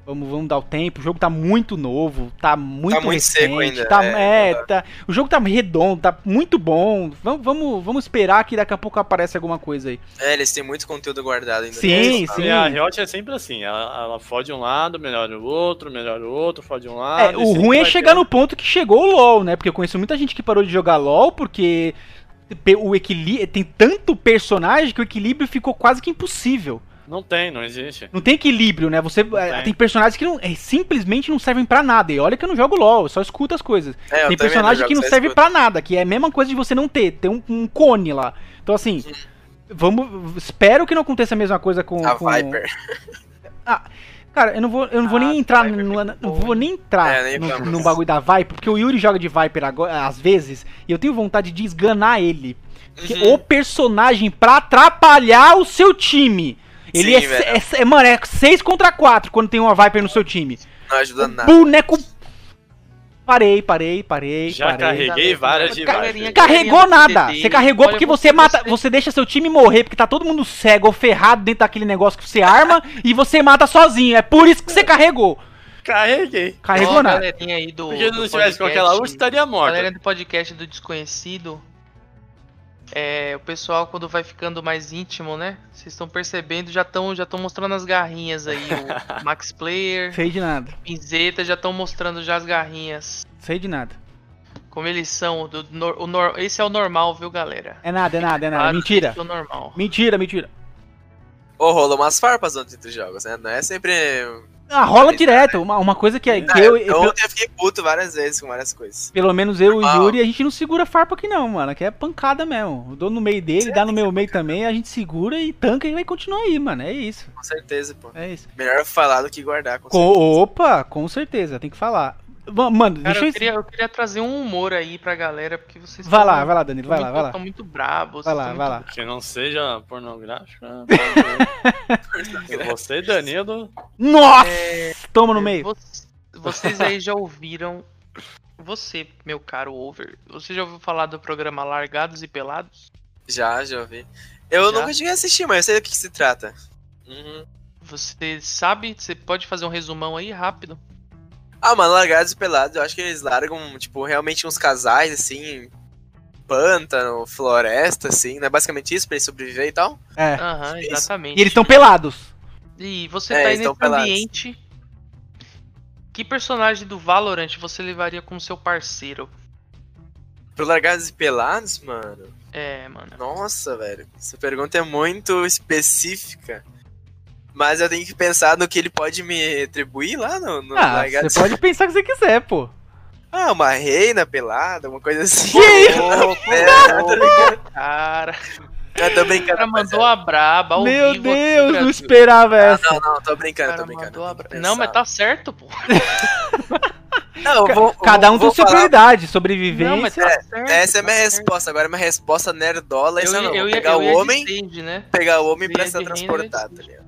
Vamos, vamos dar o tempo. O jogo tá muito novo, tá muito, Tá muito recente, seco ainda, Tá, é, é, tá, o jogo tá redondo, tá muito bom. Vamos, vamos, vamos esperar que daqui a pouco aparece alguma coisa aí. É, eles têm muito conteúdo guardado ainda. Sim, Eles- sim. E a Riot é sempre assim, ela, ela fode um lado, melhora o outro, melhora o outro, fode um lado. É, o ruim é chegar ter no ponto que chegou o LoL, né? Porque eu conheço muita gente que parou de jogar LoL porque o equilíbrio tem tanto personagem que o equilíbrio ficou quase que impossível. Não tem, não existe. Não tem equilíbrio, né? Você é, tem. tem personagens que não, é, simplesmente não servem pra nada. E olha que eu não jogo LoL, eu só escuto as coisas. É, tem personagem que não serve pra nada, que é a mesma coisa de você não ter, ter um, um cone lá. Então assim, vamos, espero que não aconteça a mesma coisa com A com- Viper. Cara, eu não vou, eu não vou Ah, nem entrar Viper no, não vou nem entrar É, nem no, no bagulho da Viper, porque o Yuri joga de Viper agora, às vezes, e eu tenho vontade de esganar ele. Uhum. o personagem pra atrapalhar o seu time. Ele Sim, é, é, é- Mano, é 6 contra 4 quando tem uma Viper no seu time. Não ajuda nada. Boneco. Parei, parei, parei. Já parei. carreguei várias de Viper. Carregou nada. Você carregou olha, porque você- você mata. você- Você deixa seu time morrer, porque tá todo mundo cego ou ferrado dentro daquele negócio que você arma e você mata sozinho. É por isso que você carregou. Carreguei. Carregou nada. aí do, Porque se não estivesse com aquela ult, estaria morta. Galera do podcast do Desconhecido. É, o pessoal quando vai ficando mais íntimo, né? Vocês estão percebendo, já estão já estão mostrando as garrinhas aí. O Max Player, Sei de nada. Pinzeta já estão mostrando já as garrinhas. Sei de nada. Como eles são. Do, nor- o nor- esse é o normal, viu, galera? É nada, é nada, é nada. Claro Mentira. é o normal. Mentira, mentira. Ou rola umas farpas antes entre os jogos, né? Não é sempre. Ah, rola direto. Uma, uma coisa que, é- que Ah, eu, eu, eu- eu fiquei puto várias vezes com várias coisas. Pelo menos eu e o. Yuri, a gente não segura farpa aqui não, mano. Aqui é pancada mesmo. Eu dou no meio dele, dá no meu meio também, a gente segura e tanca e vai continuar aí, mano. É isso. Com certeza, pô. É isso. Melhor falar do que guardar. Com Com- certeza. opa, com certeza, tem que falar. Mano, Cara, deixa eu eu. queria, eu queria trazer um humor aí pra galera, porque vocês Vai lá, vai lá, Danilo, vai lá, muito- vai lá. tão muito brabos. Vai lá, muito vai lá. Que não seja pornográfica. Você, Danilo. Nossa! É, Toma no meio. Vo- Vocês aí já ouviram. Você, meu caro over, você já ouviu falar do programa Largados e Pelados? Já, já ouvi. Eu Já? nunca cheguei a assistir, mas eu sei do que, que se trata. Uhum. Você sabe? Você pode fazer um resumão aí rápido? Ah, mano, largados e pelados, eu acho que eles largam, tipo, realmente uns casais, assim, pântano, floresta, assim, né? Basicamente isso, pra eles sobreviver e tal. É. Aham, Isso. exatamente. E eles estão pelados. E você É, tá aí nesse pelados. ambiente. Que personagem do Valorant você levaria como seu parceiro? Pro largados e pelados, mano. É, mano. Nossa, velho. Essa pergunta é muito específica. Mas eu tenho que pensar no que ele pode me atribuir lá no, no Ah, você pode pensar o que você quiser, pô. Ah, uma reina pelada, uma coisa assim. Que É, tô brincando. cara, Eu tô o brincando. cara mandou a braba Meu vivo Deus, não esperava Ah, essa. não, não, tô O brincando, cara tô brincando. Não, mas tá certo, pô. Não, eu vou, Cada um tem sua prioridade, sobrevivência. Não, mas tá certo. Essa é a minha tá certo. resposta. Agora, minha resposta nerdola é Eu, ia- não. eu, pegar eu o homem, Sage, né? pegar o homem Eu pra ia ser de reina transportado, tá ligado?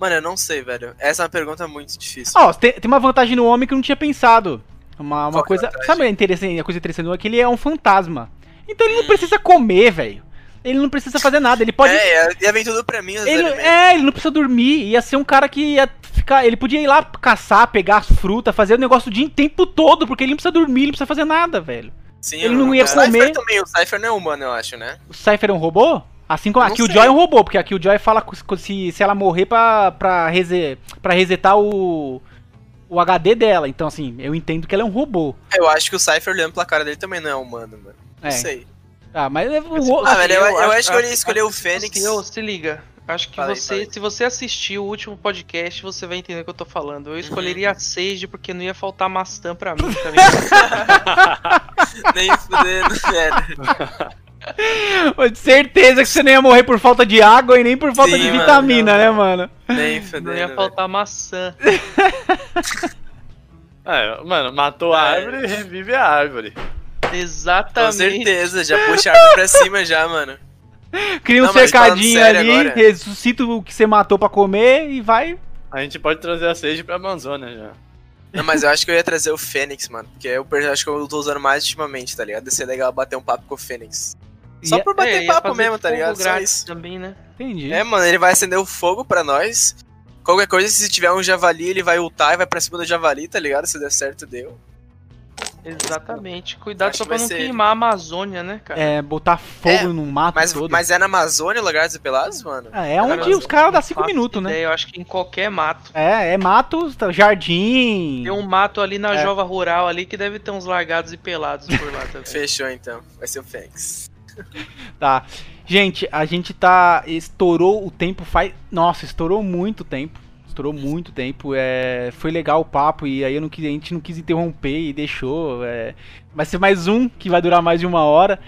Mano, eu não sei, velho. Essa é uma pergunta muito difícil. Ó, tem, tem uma vantagem no homem que eu não tinha pensado. Uma, uma Qual é coisa. vantagem? Sabe a, interessante, a coisa interessante? É que ele é um fantasma. Então ele não precisa comer, velho. Ele não precisa fazer nada. Ele pode. É, ia vir tudo pra mim, Ele, é, ele não precisa dormir. Ia ser um cara que ia ficar. Ele podia ir lá caçar, pegar as frutas, fazer o negócio o dia o tempo todo, porque ele não precisa dormir, ele não precisa fazer nada, velho. Sim, ele o- não ia o Cypher comer. também, o Cypher não é humano, eu acho, né? O Cypher é um robô? Assim como Eu a Killjoy é um robô, porque a Killjoy fala se, se ela morrer pra, pra, rese, pra resetar o, o HD dela. Então, assim, eu entendo que ela é um robô. Eu acho que o Cypher olhando pra cara dele também não é humano, mano. Não É. sei. Ah, mas é o ro- Ah, velho, eu, eu eu acho- acho que eu ia acho- escolher o Se, Fênix. ô, se liga. Acho que Fala aí, você, fala aí. se você assistir o último podcast, você vai entender o que eu tô falando. Uhum. Eu escolheria a Sage porque não ia faltar maçã pra mim, tá ligado? Nem fudendo, velho. Certeza que você não ia morrer por falta de água e nem por falta Sim, de mano, vitamina, não, né, não. mano? Nem Não fudendo. ia velho. faltar maçã. É, mano, matou a É. árvore, revive a árvore. Com Exatamente. certeza, já puxa a árvore pra cima já, mano. Cria um Não, cercadinho ali, agora. ressuscita o que você matou pra comer e vai. A gente pode trazer a Sage pra Amazônia já. Não, mas eu acho que eu ia trazer o Fênix, mano. Porque é o personagem que eu tô usando mais ultimamente, tá ligado? Ia ser legal bater um papo com o Fênix. Só E- por bater É, papo mesmo, tá ligado? Só grátis isso. também, né? Entendi. É, mano, ele vai acender o fogo pra nós. Qualquer coisa, se tiver um javali, ele vai ultar e vai pra cima do javali, tá ligado? Se der certo, deu. Exatamente. Cuidado Acho só pra não ser queimar a Amazônia, né, cara? É, botar fogo É, no mato Mas, todo. mas é na Amazônia, Lugares Pelados, mano? Ah, é Cara, onde os caras dão Não 5 faço minutos, né? Eu acho que em qualquer mato. É, é mato, jardim. Tem um mato ali na É. Jova Rural ali que deve ter uns largados e pelados por lá também. Fechou então. Vai ser o Fênix. Tá. Gente, a gente tá. Estourou o tempo faz. Nossa, estourou muito tempo. Estourou muito tempo. É... Foi legal o papo e aí não a gente não quis interromper e deixou. É... Vai ser mais um que vai durar mais de uma hora.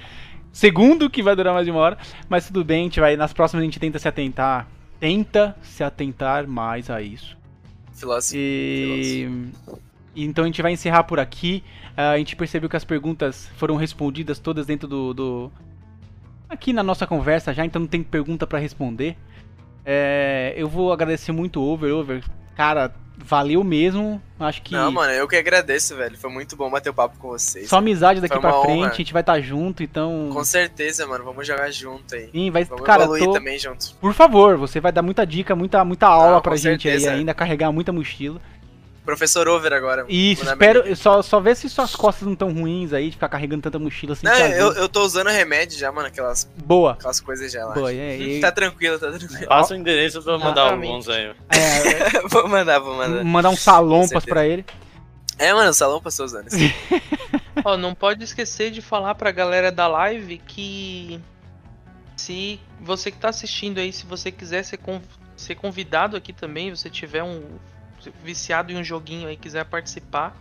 Segundo que vai durar mais de uma hora. Mas tudo bem, a gente vai. Nas próximas a gente tenta se atentar. Tenta se atentar mais a isso. Filósofo. E... então a gente vai encerrar por aqui. Ah, a gente percebeu que as perguntas foram respondidas todas dentro do, do- aqui na nossa conversa já, então não tem pergunta pra responder. É, eu vou agradecer muito o Over, Over. Cara, valeu mesmo. Acho que Não, mano, eu que agradeço, velho. Foi muito bom bater o papo com vocês. só amizade daqui pra uma frente, honra. a gente vai estar junto, então. Com certeza, mano. Vamos jogar junto aí. Sim, vai, Vamos cara, evoluir tô- também junto. por favor, você vai dar muita dica, muita, muita aula Não, pra gente certeza. aí ainda, carregar muita mochila. Professor Over agora. Isso, espero, só, só ver se suas costas não tão ruins aí, de ficar carregando tanta mochila assim. Não, eu, eu tô usando remédio já, mano. Aquelas, Boa. aquelas coisas já lá. Boa, é, e- Tá tranquilo, tá tranquilo. Passa o endereço pra eu mandar Exatamente. alguns aí. é, vou mandar, vou mandar. mandar um salompas pra ele. É, mano, o salão passou usando isso. Ó, não pode esquecer de falar pra galera da live que se você que tá assistindo aí, se você quiser ser, con- ser convidado aqui também, você tiver um viciado em um joguinho aí quiser participar,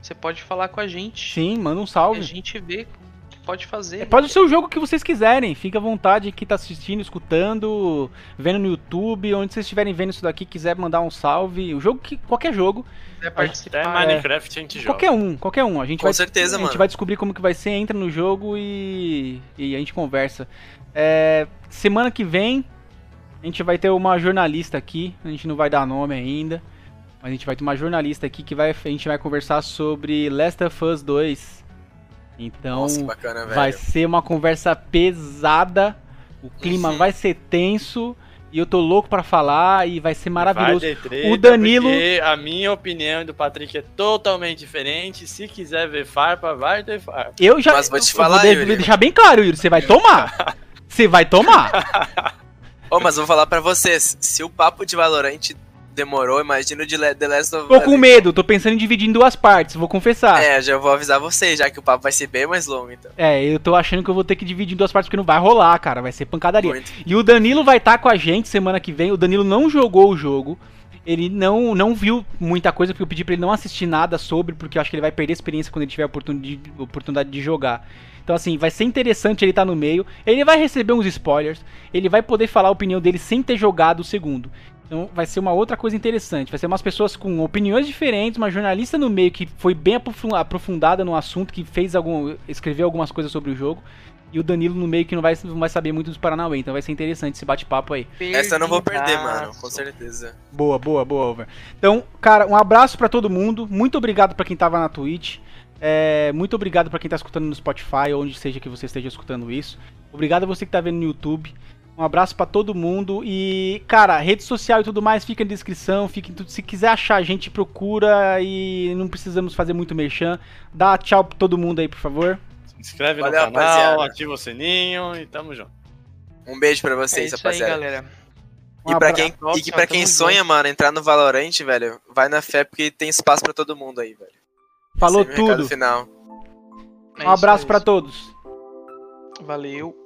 você pode falar com a gente. Sim, manda um E a salve. gente vê o que pode fazer. É, pode ser o jogo que vocês quiserem. Fica à vontade que tá assistindo, escutando, vendo no YouTube, onde vocês estiverem vendo isso daqui, quiser mandar um salve. O jogo que. Qualquer jogo. quiser Até participar. Minecraft a gente joga. Qualquer um, qualquer um. A gente Com vai, certeza, A gente mano. vai descobrir como que vai ser, entra no jogo e. E a gente conversa. É, semana que vem, a gente vai ter uma jornalista aqui. A gente não vai dar nome ainda. Mas a gente vai ter uma jornalista aqui que vai, a gente vai conversar sobre Last of Us 2. Então, Nossa, bacana, vai ser uma conversa pesada. O clima Uhum. vai ser tenso. E eu tô louco pra falar e vai ser maravilhoso. Vai treta, O Danilo- a minha opinião do Patrick é totalmente diferente. Se quiser ver farpa, vai ter farpa. Eu já Mas vou te eu falar, de- Yuri. deixar bem claro, Yuri, você vai tomar. Você vai tomar. Ô, mas vou falar pra vocês. Se o papo de Valorant demorou, imagina o de The Last of Tô Us. com medo, tô pensando em dividir em duas partes, vou confessar. É. É, já vou avisar vocês, já que o papo vai ser bem mais longo, então. eu tô achando que eu vou ter que dividir em duas partes porque não vai rolar, cara, vai ser pancadaria. Muito. E o Danilo vai estar com a gente semana que vem. O Danilo não jogou o jogo. Ele não, não viu muita coisa, porque eu pedi pra ele não assistir nada sobre, porque eu acho que ele vai perder a experiência quando ele tiver a oportuni- oportunidade de jogar. Então, assim, vai ser interessante ele estar no meio. Ele vai receber uns spoilers. Ele vai poder falar a opinião dele sem ter jogado o segundo. Então, vai ser uma outra coisa interessante. Vai ser umas pessoas com opiniões diferentes, uma jornalista no meio que foi bem aprofun- aprofundada no assunto, que fez algum. escreveu algumas coisas sobre o jogo. E o Danilo no meio que não vai, não vai saber muito dos Paranauê. Então vai ser interessante esse bate-papo aí. Essa eu não vou perder, mano, com certeza. Boa, boa, boa, Over. Então, cara, um abraço pra todo mundo. Muito obrigado pra quem tava na Twitch. É, muito obrigado pra quem tá escutando no Spotify, ou onde seja que você esteja escutando isso. Obrigado a você que tá vendo no YouTube. Um abraço pra todo mundo e, cara, rede social e tudo mais fica na descrição, fica em tudo. Se quiser achar a gente, procura e não precisamos fazer muito merchan. Dá tchau pra todo mundo aí, por favor. Se inscreve Valeu, no canal, rapaziada. ativa o sininho e tamo junto. Um beijo pra É vocês, aí, rapaziada. galera. Um e, pra abra- quem, e Nossa, pra quem sonha, mano, entrar no Valorant, velho, vai na fé porque tem espaço pra todo mundo aí, velho. Falou Esse é tudo. Final. É Um abraço pra aí. todos. Valeu.